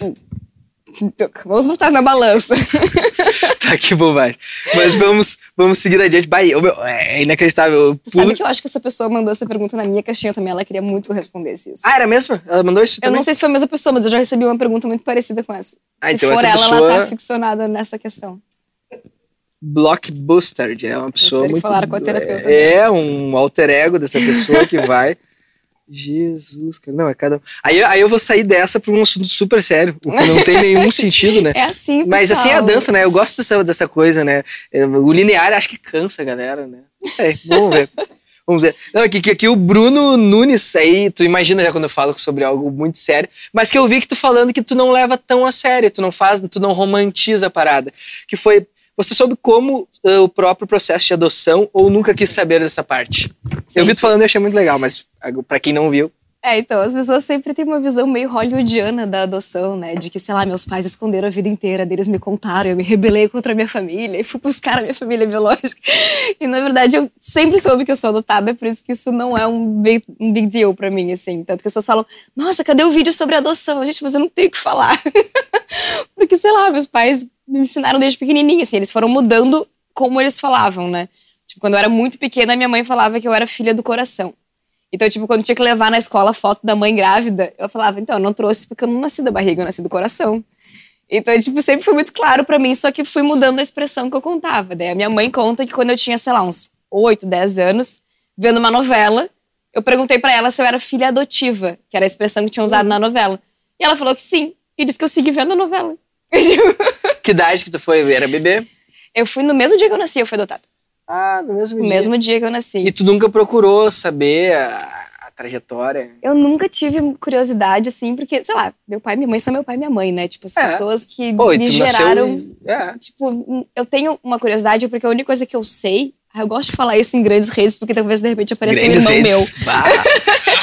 Então, *laughs* vamos botar na balança. *laughs* *laughs* que bobagem. Mas vamos, vamos seguir adiante. Bahia, meu, é inacreditável. Eu pulo- sabe que eu acho que essa pessoa mandou essa pergunta na minha caixinha também. Ela queria muito que eu respondesse isso. Ah, era mesmo? Ela mandou isso eu também? não sei se foi a mesma pessoa, mas eu já recebi uma pergunta muito parecida com essa. Ah, se então for ela, pessoa- ela tá ficcionada nessa questão. Blockbuster, é uma pessoa muito. falar com a terapeuta É, um alter ego dessa pessoa que vai. Jesus, cara. Não, é cada. um. Aí, aí eu vou sair dessa pra um assunto super sério, o que não tem *laughs* nenhum sentido, né? É assim, Mas assim é a pessoal. dança, né? Eu gosto dessa, dessa coisa, né? É, O linear acho que cansa a galera, né? Não sei, vamos ver. *laughs* Vamos ver. Não, aqui, aqui, aqui o Bruno Nunes, aí, tu imagina já quando eu falo sobre algo muito sério, mas que eu vi que tu falando que tu não leva tão a sério, tu não faz, tu não romantiza a parada. Que foi, você soube como ah, o próprio processo de adoção ou nunca quis saber dessa parte? Eu vi tu falando e achei muito legal, mas ah, pra quem não viu, É, então, as pessoas sempre têm uma visão meio hollywoodiana da adoção, né? De que, sei lá, meus pais esconderam a vida inteira deles, me contaram, eu me rebelei contra a minha família e fui buscar a minha família biológica. E, na verdade, eu sempre soube que eu sou adotada, por isso que isso não é um big, um big deal pra mim, assim. Tanto que as pessoas falam, nossa, cadê o vídeo sobre adoção? Gente, mas eu não tenho o que falar. *laughs* Porque, sei lá, meus pais me ensinaram desde pequenininha, assim, eles foram mudando como eles falavam, né? Tipo, quando eu era muito pequena, minha mãe falava que eu era filha do coração. Então, tipo, quando tinha que levar na escola a foto da mãe grávida, eu falava, então, eu não trouxe porque eu não nasci da barriga, eu nasci do coração. Então, tipo, sempre foi muito claro pra mim, só que fui mudando a expressão que eu contava. Daí a minha mãe conta que quando eu tinha, sei lá, uns 8, 10 anos, vendo uma novela, eu perguntei pra ela se eu era filha adotiva, que era a expressão que tinha usado na novela. E ela falou que sim, e disse que eu segui vendo a novela. *laughs* que idade que tu foi? Era bebê? eu fui no mesmo dia que eu nasci, eu fui adotada. Ah, no mesmo No dia. mesmo dia que eu nasci. E tu nunca procurou saber a, a trajetória? Eu nunca tive curiosidade, assim, porque, sei lá, meu pai e minha mãe são meu pai e minha mãe, né? Tipo, as É. pessoas que Pô, me geraram. nasceu... É. Tipo, eu tenho uma curiosidade, porque a única coisa que eu sei. ah, Eu gosto de falar isso em grandes redes, porque talvez de repente apareça um Grandes irmão redes. meu. Bah,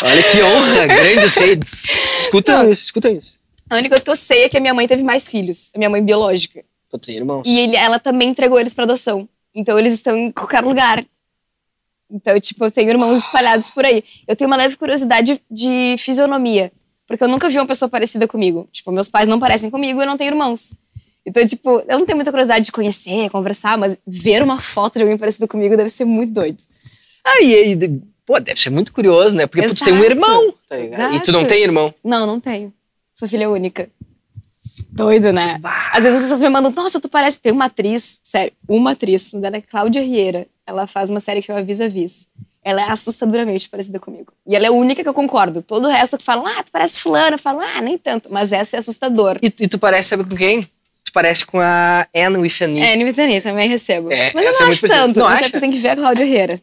olha que honra, *laughs* grandes redes. Escuta, Não. escuta isso. A única coisa que eu sei é que a minha mãe teve mais filhos, a minha mãe biológica. Tu tem irmãos? E ele- ela também entregou eles pra adoção. Então eles estão em qualquer lugar. Então, tipo, eu tenho irmãos espalhados por aí. Eu tenho uma leve curiosidade de fisionomia. Porque eu nunca vi uma pessoa parecida comigo. Tipo, meus pais não parecem comigo e eu não tenho irmãos. Então, tipo, eu não tenho muita curiosidade de conhecer, conversar, mas ver uma foto de alguém parecido comigo deve ser muito doido. Ah, e aí, de- Pô, deve ser muito curioso, né? Porque tu tem um irmão, tá ligado? E tu não tem irmão. Não, não tenho. Sou filha única. Doido, né? Às vezes as pessoas me mandam, nossa, tu parece. Tem uma atriz, sério, uma atriz, o dela é Cláudia Rieira. Ela faz uma série que chama Vis a Vis. Ela é assustadoramente parecida comigo. E ela é a única que eu concordo. Todo o resto que falam, ah, tu parece fulano. Eu falo, ah, nem tanto. Mas essa é assustador. E, e tu parece, sabe com quem? Tu parece com a Anne with an E. É, Nimitani também recebo. É, Mas eu não é acho tanto. Não é acha? tu tem que ver a Cláudia Rieira.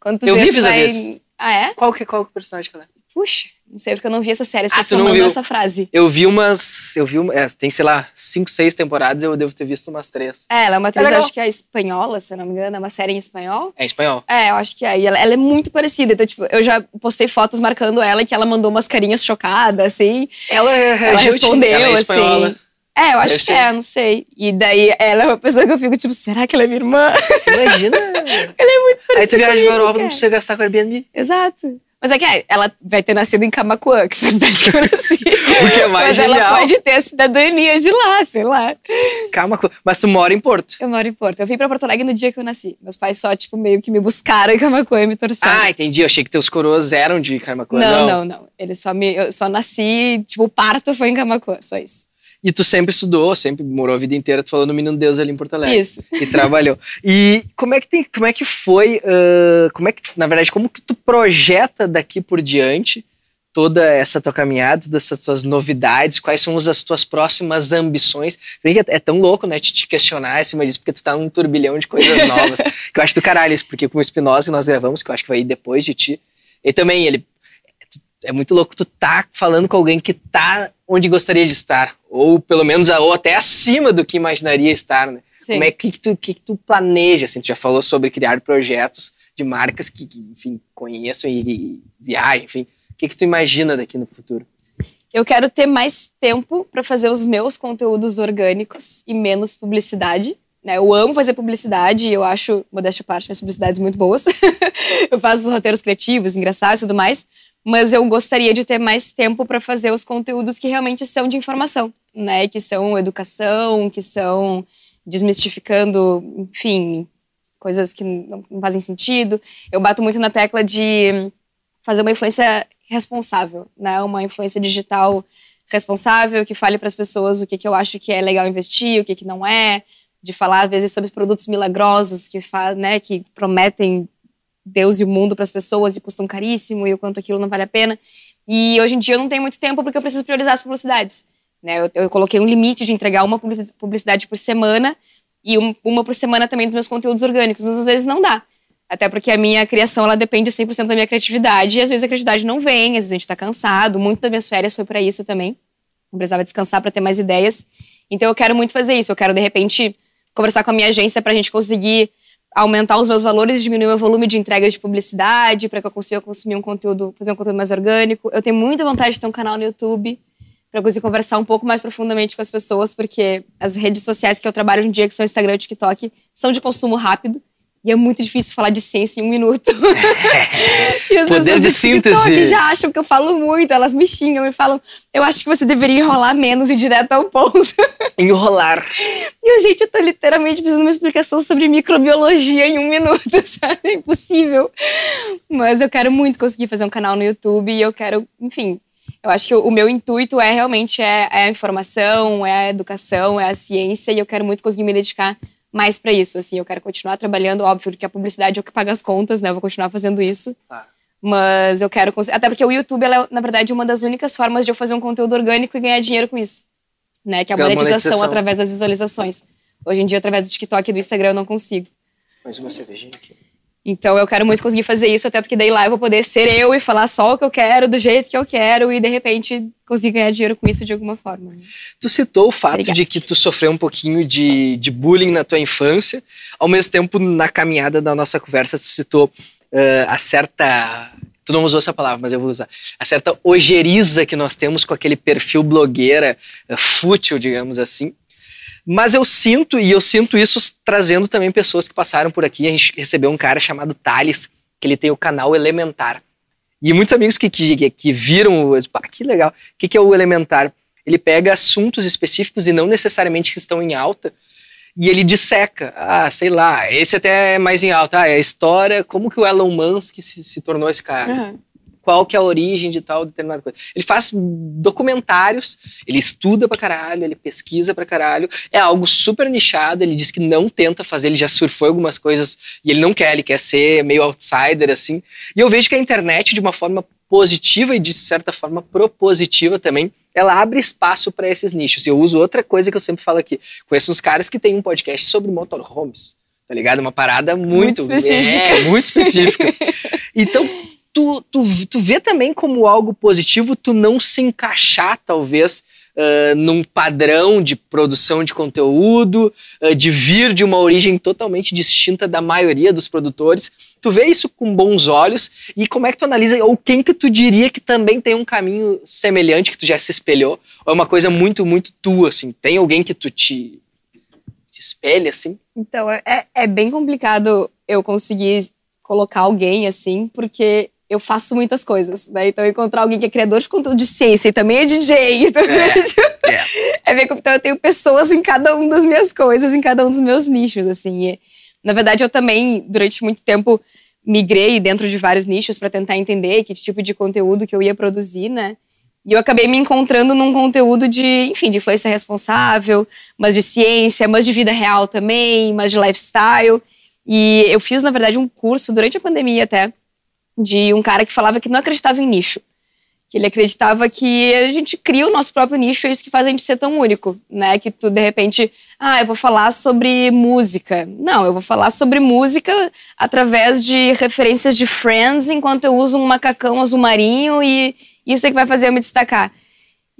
Quando tu Eu vê, vi Vis a vai- Vis. Ah, é? Qual que, qual que é o personagem que ela é? Puxa, não sei porque eu não vi essa série. Ah, não viu? essa frase. Eu vi umas. Eu vi uma, é, tem, sei lá, cinco, seis temporadas, eu devo ter visto umas três. É, ela é uma atriz, legal. acho que é espanhola, se eu não me engano. É uma série em espanhol. É em espanhol. É, eu acho que é. E ela, ela é muito parecida. Então, tipo, eu já postei fotos marcando ela e que ela mandou umas carinhas chocadas, assim. Ela, Ela respondeu, ela é assim. É, eu acho Deve que ser. é, não sei. E daí ela é uma pessoa que eu fico, tipo, será que ela é minha irmã? Imagina. *laughs* ela é muito parecida. Aí tu viaja pra Europa, não cara. precisa gastar com Airbnb. Exato. Mas é que é, ela vai ter nascido em Camacuã, que foi a cidade que eu nasci. *laughs* O que é mais Mas ela genial. pode ter a cidadania de lá, sei lá. Calma, mas tu mora em Porto. Eu moro em Porto. Eu vim pra Porto Alegre no dia que eu nasci. Meus pais só, tipo, meio que me buscaram em Camacuã e me torceram. Ah, entendi. Eu achei que teus coroas eram de Camacuã. não, não, não, Eles só me. Eu só nasci, tipo, o parto foi em Camacuã, só isso. E tu sempre estudou, sempre morou a vida inteira, tu falou no Menino Deus ali em Porto Alegre. Isso. E trabalhou. E como é que tem, como é que foi, ah, como é que, na verdade, como que tu projeta daqui por diante toda essa tua caminhada, todas essas tuas novidades, quais são as- as tuas próximas ambições? É, tão louco, né, te, te questionar acima disso, porque tu tá num turbilhão de coisas novas. *laughs* que eu acho do caralho isso, porque com o Spinoza nós gravamos, que eu acho que vai ir depois de ti, e também ele é muito louco tu tá falando com alguém que tá onde gostaria de estar, ou pelo menos ou até acima do que imaginaria estar, né? Sim. Como é que, que, tu, que, que tu planeja? Assim, tu já falou sobre criar projetos de marcas que, que, enfim, conheçam e, e enfim. O que, que tu imagina daqui no futuro? Eu quero ter mais tempo pra fazer os meus conteúdos orgânicos e menos publicidade. Né? Eu amo fazer publicidade e eu acho, modéstia à parte, minhas publicidades muito boas. *laughs* eu faço os roteiros criativos, engraçados e tudo mais. Mas eu gostaria de ter mais tempo pra fazer os conteúdos que realmente são de informação, né? Que são educação, que são desmistificando, enfim, coisas que não fazem sentido. Eu bato muito na tecla de fazer uma influência responsável, né? Uma influência digital responsável que fale para as pessoas o que, que eu acho que é legal investir, o que, que não é, de falar às vezes sobre produtos milagrosos que né, que prometem Deus e o mundo para as pessoas e custam caríssimo e o quanto aquilo não vale a pena. E hoje em dia eu não tenho muito tempo porque eu preciso priorizar as publicidades. Né? Eu, eu coloquei um limite de entregar uma publici- publicidade por semana e um- uma por semana também dos meus conteúdos orgânicos, mas às vezes não dá. Até porque a minha criação ela depende 100% da minha criatividade e às vezes a criatividade não vem, às vezes a gente tá cansado. Muito das minhas férias foi para isso também. Eu precisava descansar para ter mais ideias. Então eu quero muito fazer isso. Eu quero de repente conversar com a minha agência para a gente conseguir aumentar os meus valores, diminuir o meu volume de entregas de publicidade, para que eu consiga consumir um conteúdo, fazer um conteúdo mais orgânico. Eu tenho muita vontade de ter um canal no YouTube para conseguir conversar um pouco mais profundamente com as pessoas, porque as redes sociais que eu trabalho hoje em dia, que são Instagram e TikTok, são de consumo rápido. E é muito difícil falar de ciência em um minuto. *laughs* e as Poder de síntese. já acham que eu falo muito, elas me xingam e falam: eu acho que você deveria enrolar menos e ir direto ao ponto. *laughs* Enrolar. E, gente, eu tô literalmente fazendo uma explicação sobre microbiologia em um minuto, *laughs* sabe? É impossível. Mas eu quero muito conseguir fazer um canal no YouTube e eu quero, enfim. Eu acho que o, o meu intuito é realmente é, é a informação, é a educação, é a ciência e eu quero muito conseguir me dedicar mais pra isso. Assim, eu quero continuar trabalhando, óbvio, que a publicidade é o que paga as contas, né? Eu vou continuar fazendo isso. Claro. Mas eu quero. Até porque o YouTube, ela é, na verdade, uma das únicas formas de eu fazer um conteúdo orgânico e ganhar dinheiro com isso. Né? Que é a monetização, monetização. através das visualizações. Hoje em dia, através do TikTok e do Instagram, eu não consigo. Mais uma cervejinha aqui. Então eu quero muito conseguir fazer isso, até porque daí lá eu vou poder ser eu e falar só o que eu quero, do jeito que eu quero, e de repente conseguir ganhar dinheiro com isso de alguma forma. né? Tu citou o fato Obrigada. de que tu sofreu um pouquinho de, de bullying na tua infância. Ao mesmo tempo, na caminhada da nossa conversa, tu citou eh, a certa. Tu não usou essa palavra, mas eu vou usar. A certa ojeriza que nós temos com aquele perfil blogueira eh, fútil, digamos assim. Mas eu sinto, e eu sinto isso trazendo também pessoas que passaram por aqui. A gente recebeu um cara chamado Thales, que ele tem o canal Elementar. E muitos amigos que, que, que viram, pá, que legal. O que, que é o Elementar? Ele pega assuntos específicos e não necessariamente que estão em alta e ele disseca. Ah, sei lá, esse até é mais em alta. Ah, é a história, como que o Elon Musk se, se tornou esse cara. Uhum. Qual que é a origem de tal determinada coisa. Ele faz documentários, ele estuda pra caralho, ele pesquisa pra caralho. É algo super nichado, ele diz que não tenta fazer, ele já surfou algumas coisas e ele não quer, ele quer ser meio outsider, assim. E eu vejo que a internet, de uma forma positiva e de certa forma propositiva também, ela abre espaço para esses nichos. E eu uso outra coisa que eu sempre falo aqui. Conheço uns caras que têm um podcast sobre motorhomes, tá ligado? Uma parada muito, muito específica. É, muito específica. *laughs* então, tu, tu, tu vê também como algo positivo tu não se encaixar, talvez, uh, num padrão de produção de conteúdo, uh, de vir de uma origem totalmente distinta da maioria dos produtores. Tu vê isso com bons olhos e como é que tu analisa, ou quem que tu diria que também tem um caminho semelhante, que tu já se espelhou, ou é uma coisa muito, muito tua, assim? Tem alguém que tu te, te espelha, assim? Então, é, é bem complicado eu conseguir colocar alguém, assim, porque eu faço muitas coisas, né? Então, encontrar alguém que é criador de conteúdo de ciência e também é DJ. *laughs* Então, é, *laughs* é. é bem, então eu tenho pessoas em cada uma das minhas coisas, em cada um dos meus nichos, assim. E, na verdade, eu também, durante muito tempo, migrei dentro de vários nichos para tentar entender que tipo de conteúdo que eu ia produzir, né? E eu acabei me encontrando num conteúdo de, enfim, de influência responsável, mas de ciência, mas de vida real também, mas de lifestyle. E eu fiz, na verdade, um curso durante a pandemia até, de um cara que falava que não acreditava em nicho. Que ele acreditava que a gente cria o nosso próprio nicho, é isso que faz a gente ser tão único, né? Que tu, de repente, ah, eu vou falar sobre música. Não, eu vou falar sobre música através de referências de Friends, enquanto eu uso um macacão azul marinho e isso é que vai fazer eu me destacar.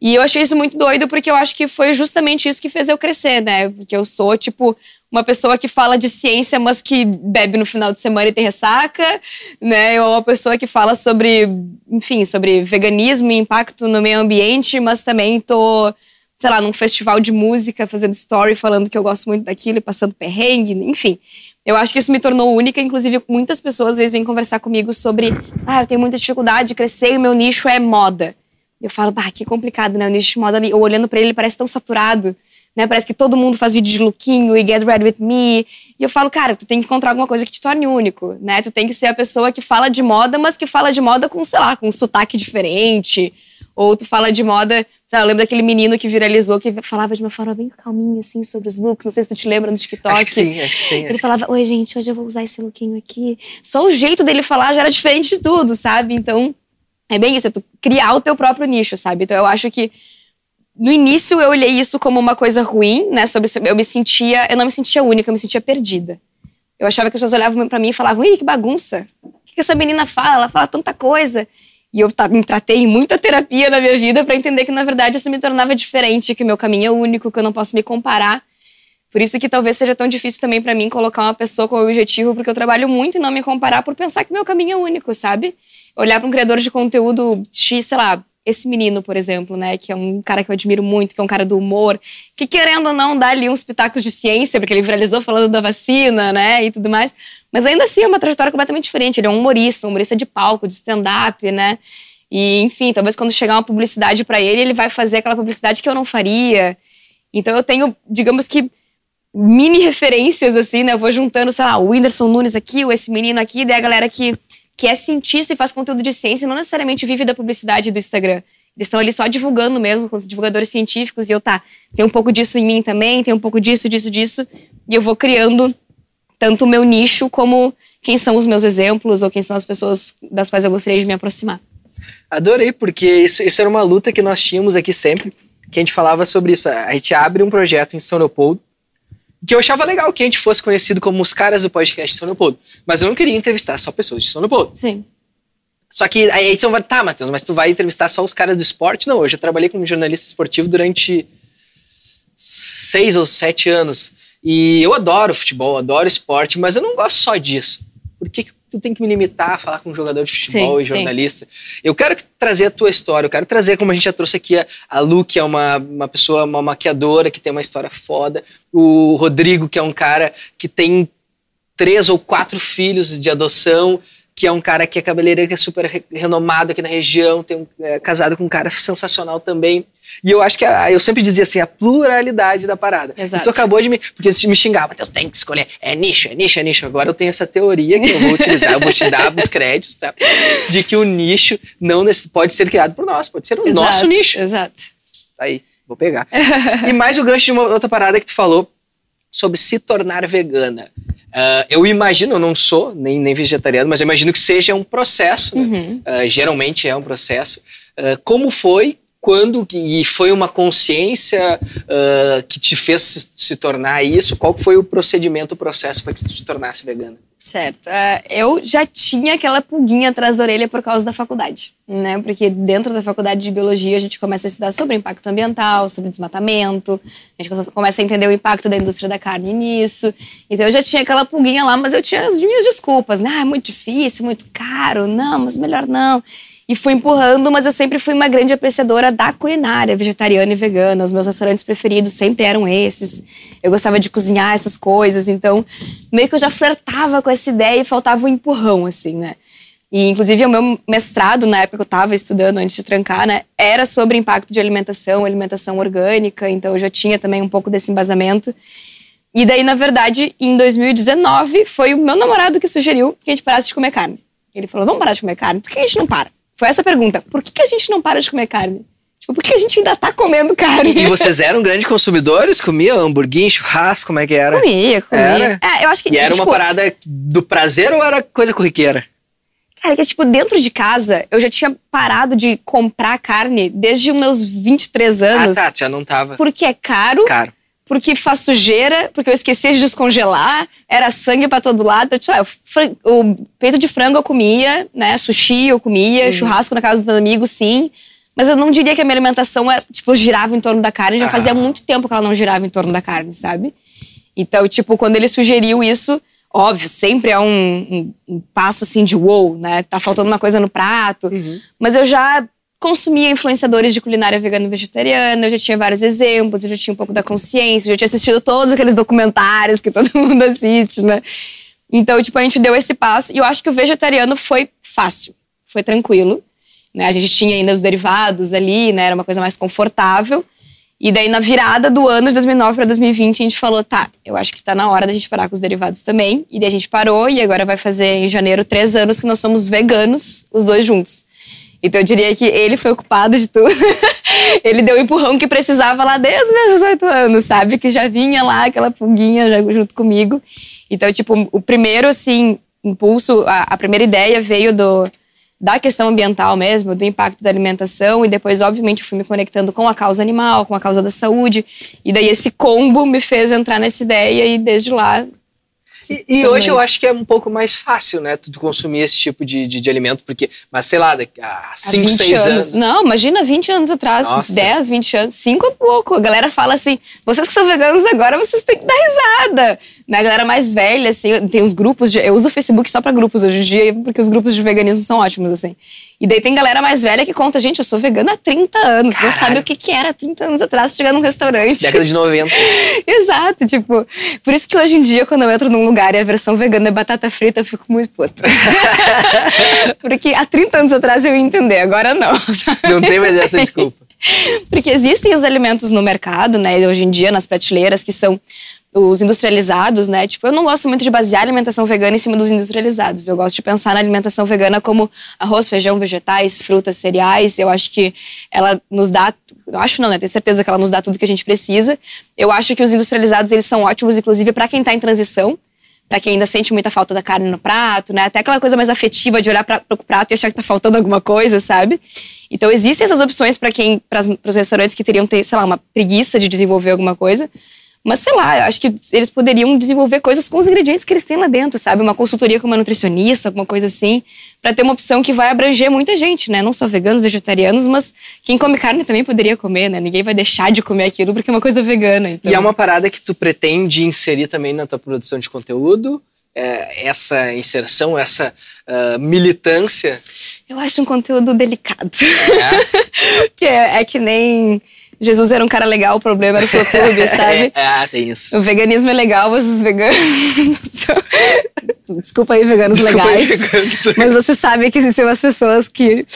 E eu achei isso muito doido porque eu acho que foi justamente isso que fez eu crescer, né? Porque eu sou, tipo, uma pessoa que fala de ciência, mas que bebe no final de semana e tem ressaca, né? Ou uma pessoa que fala sobre, enfim, sobre veganismo e impacto no meio ambiente, mas também tô, sei lá, num festival de música, fazendo story, falando que eu gosto muito daquilo e passando perrengue, enfim. Eu acho que isso me tornou única, inclusive muitas pessoas às vezes vêm conversar comigo sobre, ah, eu tenho muita dificuldade de crescer e o meu nicho é moda. Eu falo, bah, que complicado, né? O nicho de moda, eu olhando para ele, parece tão saturado né? Parece que todo mundo faz vídeo de lookinho e get ready with me. E eu falo, cara, tu tem que encontrar alguma coisa que te torne único, né? Tu tem que ser a pessoa que fala de moda, mas que fala de moda com, sei lá, com um sotaque diferente. Ou tu fala de moda, sei lá, eu lembro daquele menino que viralizou, que falava de uma forma bem calminha, assim, sobre os looks. Não sei se tu te lembra no TikTok. Acho que sim, acho que sim. Ele falava, oi, gente, hoje eu vou usar esse lookinho aqui. Só o jeito dele falar já era diferente de tudo, sabe? Então, é bem isso, é tu criar o teu próprio nicho, sabe? Então, eu acho que no início eu olhei isso como uma coisa ruim, né? Sobre eu me sentia, eu não me sentia única, eu me sentia perdida. Eu achava que as pessoas olhavam para mim e falavam: "Ih, que bagunça! O que essa menina fala? Ela fala tanta coisa". E eu me tratei em muita terapia na minha vida para entender que na verdade isso me tornava diferente, que meu caminho é único, que eu não posso me comparar. Por isso que talvez seja tão difícil também para mim colocar uma pessoa como objetivo, porque eu trabalho muito em não me comparar por pensar que meu caminho é único, sabe? Olhar para um criador de conteúdo X, sei lá, esse menino, por exemplo, né, que é um cara que eu admiro muito, que é um cara do humor, que querendo ou não dá ali uns pitacos de ciência, porque ele viralizou falando da vacina, né, e tudo mais, mas ainda assim é uma trajetória completamente diferente. Ele é um humorista, um humorista de palco, de stand-up, né, e enfim, talvez quando chegar uma publicidade para ele, ele vai fazer aquela publicidade que eu não faria. Então eu tenho, digamos que mini referências assim, né, eu vou juntando, sei lá, o Whindersson Nunes aqui, ou esse menino aqui, daí a galera que que é cientista e faz conteúdo de ciência não necessariamente vive da publicidade do Instagram. Eles estão ali só divulgando mesmo, com os divulgadores científicos, e eu, tá, tem um pouco disso em mim também, tem um pouco disso, disso, disso, e eu vou criando tanto o meu nicho como quem são os meus exemplos ou quem são as pessoas das quais eu gostaria de me aproximar. Adorei, porque isso, isso era uma luta que nós tínhamos aqui sempre, que a gente falava sobre isso. A gente abre um projeto em São Leopoldo, que eu achava legal que a gente fosse conhecido como os caras do podcast de São Leopoldo. Mas eu não queria entrevistar só pessoas de São Leopoldo. Sim. Só que aí você vai, tá, Matheus, mas tu vai entrevistar só os caras do esporte? Não, eu já trabalhei como jornalista esportivo durante seis ou sete anos. E eu adoro futebol, adoro esporte, mas eu não gosto só disso. Por que, que tu tem que me limitar a falar com um jogador de futebol sim, e jornalista. Sim. Eu quero trazer a tua história, eu quero trazer, como a gente já trouxe aqui, a, a Lu, que é uma, uma pessoa, uma maquiadora, que tem uma história foda. O Rodrigo, que é um cara que tem três ou quatro filhos de adoção, que é um cara que é cabeleireiro, que é super re renomado aqui na região, tem um, é, casado com um cara sensacional também. E eu acho que a, eu sempre dizia assim, a pluralidade da parada. Exato. E tu acabou de me. Porque você me xingava, Matheus, tem que escolher. É nicho, é nicho, é nicho. Agora eu tenho essa teoria que eu vou utilizar, eu vou te dar os créditos, tá? De que o nicho não pode ser criado por nós, pode ser o Exato, nosso nicho. Exato. Tá aí, vou pegar. *laughs* e mais o gancho de uma outra parada que tu falou sobre se tornar vegana. Uh, eu imagino, eu não sou nem, nem vegetariano, mas eu imagino que seja um processo, né? Uhum. Uh, geralmente é um processo. Uh, como foi, quando, e foi uma consciência que te fez se, se, tornar isso? Qual foi o procedimento, o processo para que tu te tornasse vegana? Certo. Uh, eu já tinha aquela pulguinha atrás da orelha por causa da faculdade, né? Porque dentro da faculdade de biologia a gente começa a estudar sobre impacto ambiental, sobre desmatamento, a gente começa a entender o impacto da indústria da carne nisso. Então eu já tinha aquela pulguinha lá, mas eu tinha as minhas desculpas, né? Ah, é muito difícil, muito caro, não, mas melhor não e fui empurrando, mas eu sempre fui uma grande apreciadora da culinária vegetariana e vegana. Os meus restaurantes preferidos sempre eram esses. Eu gostava de cozinhar essas coisas, então meio que eu já flertava com essa ideia e faltava um empurrão, assim, né? E, inclusive, o meu mestrado, na época que eu estava estudando, antes de trancar, né, era sobre impacto de alimentação, alimentação orgânica, então eu já tinha também um pouco desse embasamento. E daí, na verdade, em 2019, foi o meu namorado que sugeriu que a gente parasse de comer carne. Ele falou, vamos parar de comer carne? Por que a gente não para? Foi essa a pergunta. Por que, que a gente não para de comer carne? Tipo, por que a gente ainda tá comendo carne? E vocês eram grandes consumidores? Comia hamburguinho, churrasco, como é que era? Comia, comia. Era? É, eu acho que, e era tipo, uma parada do prazer ou era coisa corriqueira? Cara, que tipo, dentro de casa, eu já tinha parado de comprar carne desde os meus 23 anos. Ah, tá, já não tava. Porque é caro. Caro porque faz sujeira, porque eu esqueci de descongelar, era sangue para todo lado. Tipo, o peito de frango eu comia, né? Sushi eu comia, uhum. churrasco na casa dos amigos, sim. Mas eu não diria que a minha alimentação é, tipo, girava em torno da carne. Já ah. fazia muito tempo que ela não girava em torno da carne, sabe? Então, tipo, quando ele sugeriu isso, óbvio, sempre é um, um, um passo assim de wow, né? Tá faltando uma coisa no prato. Uhum. Mas eu já consumia influenciadores de culinária vegana e vegetariana, eu já tinha vários exemplos, eu já tinha um pouco da consciência, eu já tinha assistido todos aqueles documentários que todo *laughs* mundo assiste, né? Então, tipo, a gente deu esse passo e eu acho que o vegetariano foi fácil, foi tranquilo. Né? A gente tinha ainda os derivados ali, né? Era uma coisa mais confortável. E daí, na virada do ano de 2009 para 2020, a gente falou: tá, eu acho que está na hora da gente parar com os derivados também. E daí a gente parou, e agora vai fazer em janeiro três anos que nós somos veganos, os dois juntos. Então eu diria que ele foi o culpado de tudo. *laughs* ele deu o empurrão que precisava lá desde os meus 18 anos, sabe? Que já vinha lá aquela pulguinha já junto comigo. Então, tipo, o primeiro, assim, impulso, a, a primeira ideia veio do, da questão ambiental mesmo, do impacto da alimentação, e depois, obviamente, fui me conectando com a causa animal, com a causa da saúde. E daí esse combo me fez entrar nessa ideia, e desde lá e, e hoje eu acho que é um pouco mais fácil, né, tu consumir esse tipo de, de, de alimento, porque, mas sei lá, há 5, 6 anos. anos. Não, imagina 20 anos atrás, Nossa. 10, 20 anos, 5 é pouco. A galera fala assim: vocês que são veganos agora, vocês têm que dar risada. Né, galera mais velha, assim, tem os grupos de. Eu uso o Facebook só para grupos hoje em dia, porque os grupos de veganismo são ótimos, assim. E daí tem galera mais velha que conta, gente, eu sou vegana há 30 anos. Caralho. Não sabe o que, que era 30 anos atrás chegar num restaurante. Década de 90. *laughs* Exato, tipo. Por isso que hoje em dia, quando eu entro num lugar e a versão vegana é batata frita, eu fico muito puta. *laughs* Porque há 30 anos atrás eu ia entender, agora não. Sabe? Não tem mais essa *laughs* desculpa. *laughs* Porque existem os alimentos no mercado, né, hoje em dia, nas prateleiras, que são os industrializados, né? Tipo, eu não gosto muito de basear a alimentação vegana em cima dos industrializados. Eu gosto de pensar na alimentação vegana como arroz, feijão, vegetais, frutas, cereais. Eu acho que ela nos dá, eu acho não, né? Tenho certeza que ela nos dá tudo que a gente precisa. Eu acho que os industrializados eles são ótimos, inclusive para quem está em transição, para quem ainda sente muita falta da carne no prato, né? Até aquela coisa mais afetiva de olhar para o prato e achar que está faltando alguma coisa, sabe? Então existem essas opções para quem, para os restaurantes que teriam ter, sei lá, uma preguiça de desenvolver alguma coisa. Mas sei lá, eu acho que eles poderiam desenvolver coisas com os ingredientes que eles têm lá dentro, sabe? Uma consultoria com uma nutricionista, alguma coisa assim, para ter uma opção que vai abranger muita gente, né? Não só veganos, vegetarianos, mas quem come carne também poderia comer, né? Ninguém vai deixar de comer aquilo porque é uma coisa vegana. Então... E é uma parada que tu pretende inserir também na tua produção de conteúdo? É, essa inserção, essa uh, militância? Eu acho um conteúdo delicado. É? *laughs* que é, é que nem Jesus era um cara legal, o problema era o fã-clube, *laughs* sabe? ah, tem isso. O veganismo é legal, mas os veganos. *laughs* Desculpa aí, veganos Desculpa aí, legais. veganos. Mas você sabe que existem umas pessoas que.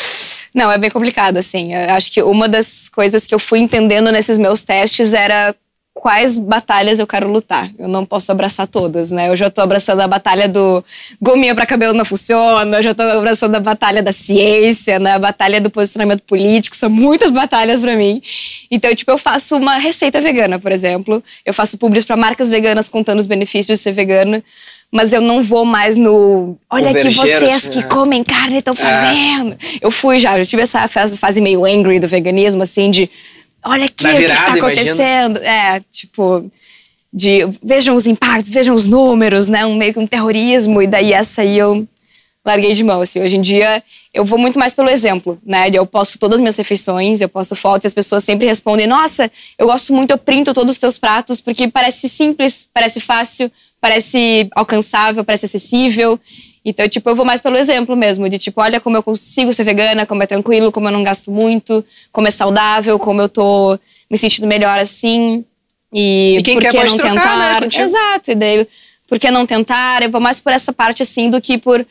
Não, é bem complicado, assim. Eu acho que uma das coisas que eu fui entendendo nesses meus testes era quais batalhas eu quero lutar. Eu não posso abraçar todas, né? Eu já tô abraçando a batalha do gominha para cabelo não funciona, eu já tô abraçando a batalha da ciência, né? A batalha do posicionamento político, são muitas batalhas para mim. Então, tipo, eu faço uma receita vegana, por exemplo. Eu faço publis para marcas veganas contando os benefícios de ser vegana. Mas eu não vou mais no. Olha vergeiro, vocês que é. comem carne estão fazendo. Eu fui já, eu tive essa fase, fase meio angry do veganismo, assim, de olha aqui Na o que virada, está imagino. acontecendo. É, tipo, de vejam os impactos, vejam os números, né? Um meio que um terrorismo, e daí essa aí eu larguei de mão. Assim, hoje em dia eu vou muito mais pelo exemplo, né? Eu posto todas as minhas refeições, eu posto fotos e as pessoas sempre respondem: Nossa, eu gosto muito, eu printo todos os teus pratos porque parece simples, parece fácil, parece alcançável, parece acessível. Então, tipo, eu vou mais pelo exemplo mesmo, de tipo, olha como eu consigo ser vegana, como é tranquilo, como eu não gasto muito, como é saudável, como eu tô me sentindo melhor assim. E, E quem por quer que não trocar, né, tentar? contigo. Exato, e daí, por que não tentar? Eu vou mais por essa parte assim do que por.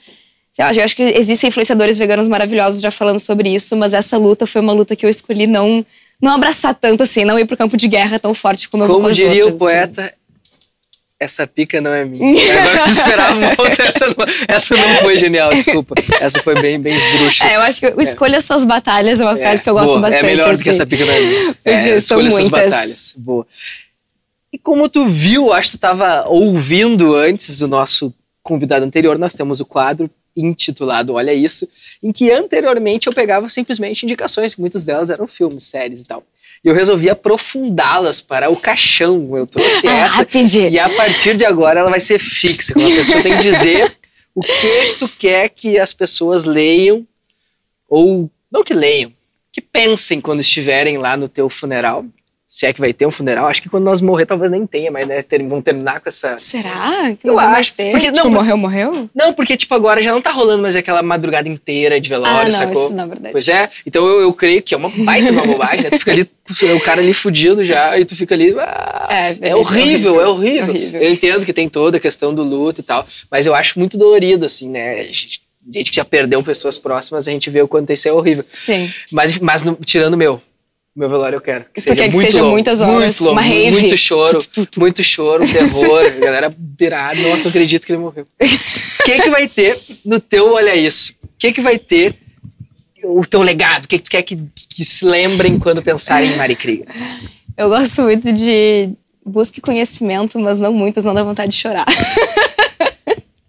sei lá, Eu acho que existem influenciadores veganos maravilhosos já falando sobre isso, mas essa luta foi uma luta que eu escolhi não, não abraçar tanto assim, não ir pro campo de guerra tão forte como eu vou com Como diria o outras, assim. Essa pica não é minha. *laughs* Agora se esperava uma outra, essa não, essa não foi genial, desculpa. Essa foi bem, bem esdrúxula. É, eu acho que o escolha suas batalhas é uma frase que eu gosto boa, bastante. É melhor do que assim. essa pica não é minha. *laughs* É, escolha suas batalhas. Boa. E como tu viu, acho que tu estava ouvindo antes do nosso convidado anterior, nós temos o quadro intitulado Olha Isso, em que anteriormente eu pegava simplesmente indicações, que muitas delas eram filmes, séries e tal. E eu resolvi aprofundá-las para o caixão. Eu trouxe Ah, essa rapidinho. e a partir de agora ela vai ser fixa. A pessoa tem que dizer o que tu quer que as pessoas leiam, ou não que leiam, que pensem quando estiverem lá no teu funeral. Se é que vai ter um funeral, acho que quando nós morrer talvez nem tenha, mas né, ter- vão terminar com essa. Será? Que Eu acho, ter? porque- Tipo, não, morreu, morreu? Não, porque tipo agora já não tá rolando mais aquela madrugada inteira de velório, ah, não, sacou? isso não é verdade. Pois é, então eu, eu creio que é uma baita uma bobagem, né? Tu fica ali, o cara ali fudido já, e tu fica ali. ah, É, é horrível, é horrível. horrível. Eu entendo que tem toda a questão do luto e tal, mas eu acho muito dolorido, assim, né? Gente gente que já perdeu pessoas próximas, a gente vê o quanto isso é horrível. Sim. Mas, mas no- tirando o meu, meu velório eu quero. Que Tu quer que seja longo, muitas horas, muito longo, uma rave. Muito choro, Tu, tu, muito choro, terror, galera pirada. Nossa, não acredito que ele morreu. O *laughs* que, que vai ter no teu Olha Isso? O que, que vai ter o teu legado? O que, que tu quer que, que se lembrem quando pensarem em Mari Krieger? Eu gosto muito de busque conhecimento, mas não muito, senão dá vontade de chorar. *laughs*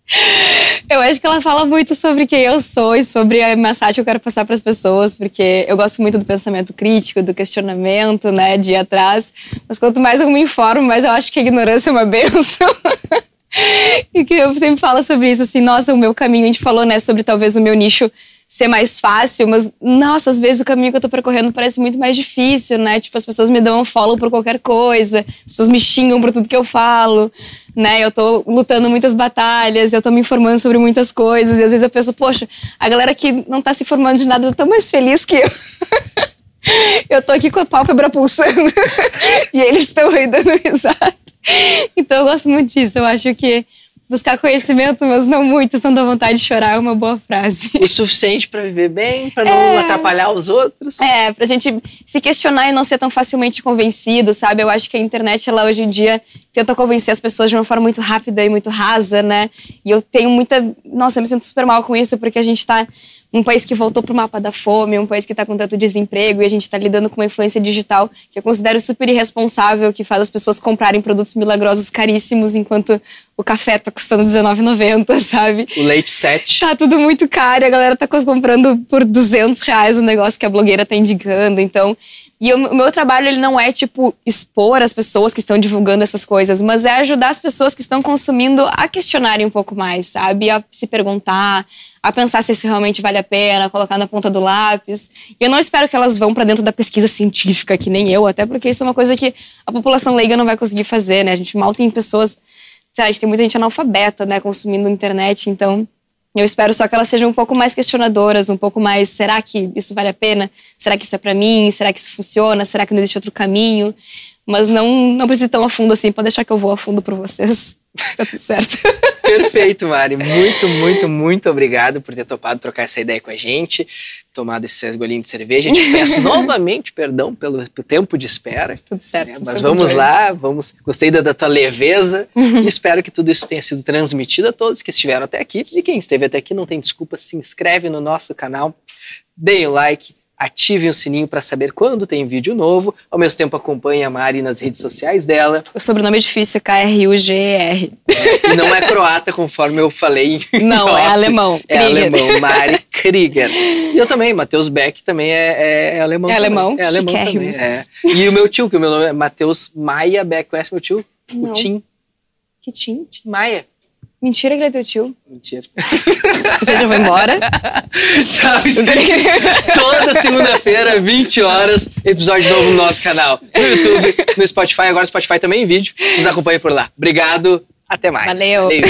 *laughs* eu acho que ela fala muito sobre quem eu sou e sobre a mensagem que eu quero passar para as pessoas, porque eu gosto muito do pensamento crítico, do questionamento, né, de ir atrás. Mas quanto mais eu me informo, mais eu acho que a ignorância é uma *laughs* benção. E que eu sempre falo sobre isso, assim, nossa, o meu caminho, a gente falou, né, sobre talvez o meu nicho ser mais fácil, mas, nossa, às vezes o caminho que eu tô percorrendo parece muito mais difícil, né? Tipo, as pessoas me dão um follow por qualquer coisa, as pessoas me xingam por tudo que eu falo, né? Eu tô lutando muitas batalhas, eu tô me informando sobre muitas coisas, e às vezes eu penso, poxa, a galera que não tá se informando de nada tá tão mais feliz que eu. *laughs* Eu tô aqui com a pálpebra pulsando *laughs* e eles estão aí dando risada. Então eu gosto muito disso. Eu acho que buscar conhecimento, mas não muito, senão dá vontade de chorar, é uma boa frase. O suficiente pra viver bem, pra não atrapalhar os outros? É, pra gente se questionar e não ser tão facilmente convencido, sabe? Eu acho que a internet, ela hoje em dia tenta convencer as pessoas de uma forma muito rápida e muito rasa, né? E eu tenho muita. Nossa, eu me sinto super mal com isso, porque a gente tá num país que voltou pro mapa da fome, um país que tá com tanto desemprego, e a gente tá lidando com uma influência digital que eu considero super irresponsável, que faz as pessoas comprarem produtos milagrosos caríssimos, enquanto o café tá custando R$19,90, *laughs* sabe? O leite 7. Tá tudo muito caro, e a galera tá comprando por 200 reais o negócio que a blogueira tá indicando, então... E o meu trabalho, ele não é, tipo, expor as pessoas que estão divulgando essas coisas, mas é ajudar as pessoas que estão consumindo a questionarem um pouco mais, sabe? A se perguntar, a pensar se isso realmente vale a pena, colocar na ponta do lápis. E eu não espero que elas vão para dentro da pesquisa científica, que nem eu, até porque isso é uma coisa que a população leiga não vai conseguir fazer, né? A gente mal tem pessoas... sei lá, A gente tem muita gente analfabeta, né, consumindo internet, então... Eu espero só que elas sejam um pouco mais questionadoras, um pouco mais, será que isso vale a pena? Será que isso é para mim? Será que isso funciona? Será que não existe outro caminho? Mas não não precisa ir tão a fundo assim, pode deixar que eu vou a fundo por vocês. *laughs* Tá tudo certo. Perfeito, Mari. Muito, muito, muito obrigado por ter topado trocar essa ideia com a gente, tomado esses golinhos de cerveja. Te peço *laughs* novamente perdão pelo, pelo, tempo de espera. Tudo certo. Né? Mas vamos lá, vamos. Gostei da, da tua leveza e espero que tudo isso tenha sido transmitido a todos que estiveram até aqui. E quem esteve até aqui não tem desculpa, se inscreve no nosso canal, deem o like ative o sininho para saber quando tem vídeo novo. Ao mesmo tempo, acompanhe a Mari nas redes sociais dela. O sobrenome é difícil, K-R-U-G-E-R. É, e não é croata, conforme eu falei. *laughs* Não, é alemão. É alemão, Mari Krieger. E eu também, Matheus Beck também é, é alemão. É também. alemão? É alemão também. É. E o meu tio, que o meu nome é Matheus Maia Beck. Conhece meu tio? Não. O Tim. Que Tim? Tim Maia. Mentira que ele é teu tio. Mentira. Você já foi embora? Tchau, gente. Toda segunda-feira, 20 horas, episódio novo no nosso canal. No YouTube, no Spotify. Agora o Spotify também em vídeo. Nos acompanhe por lá. Obrigado. Até mais. Valeu. Valeu.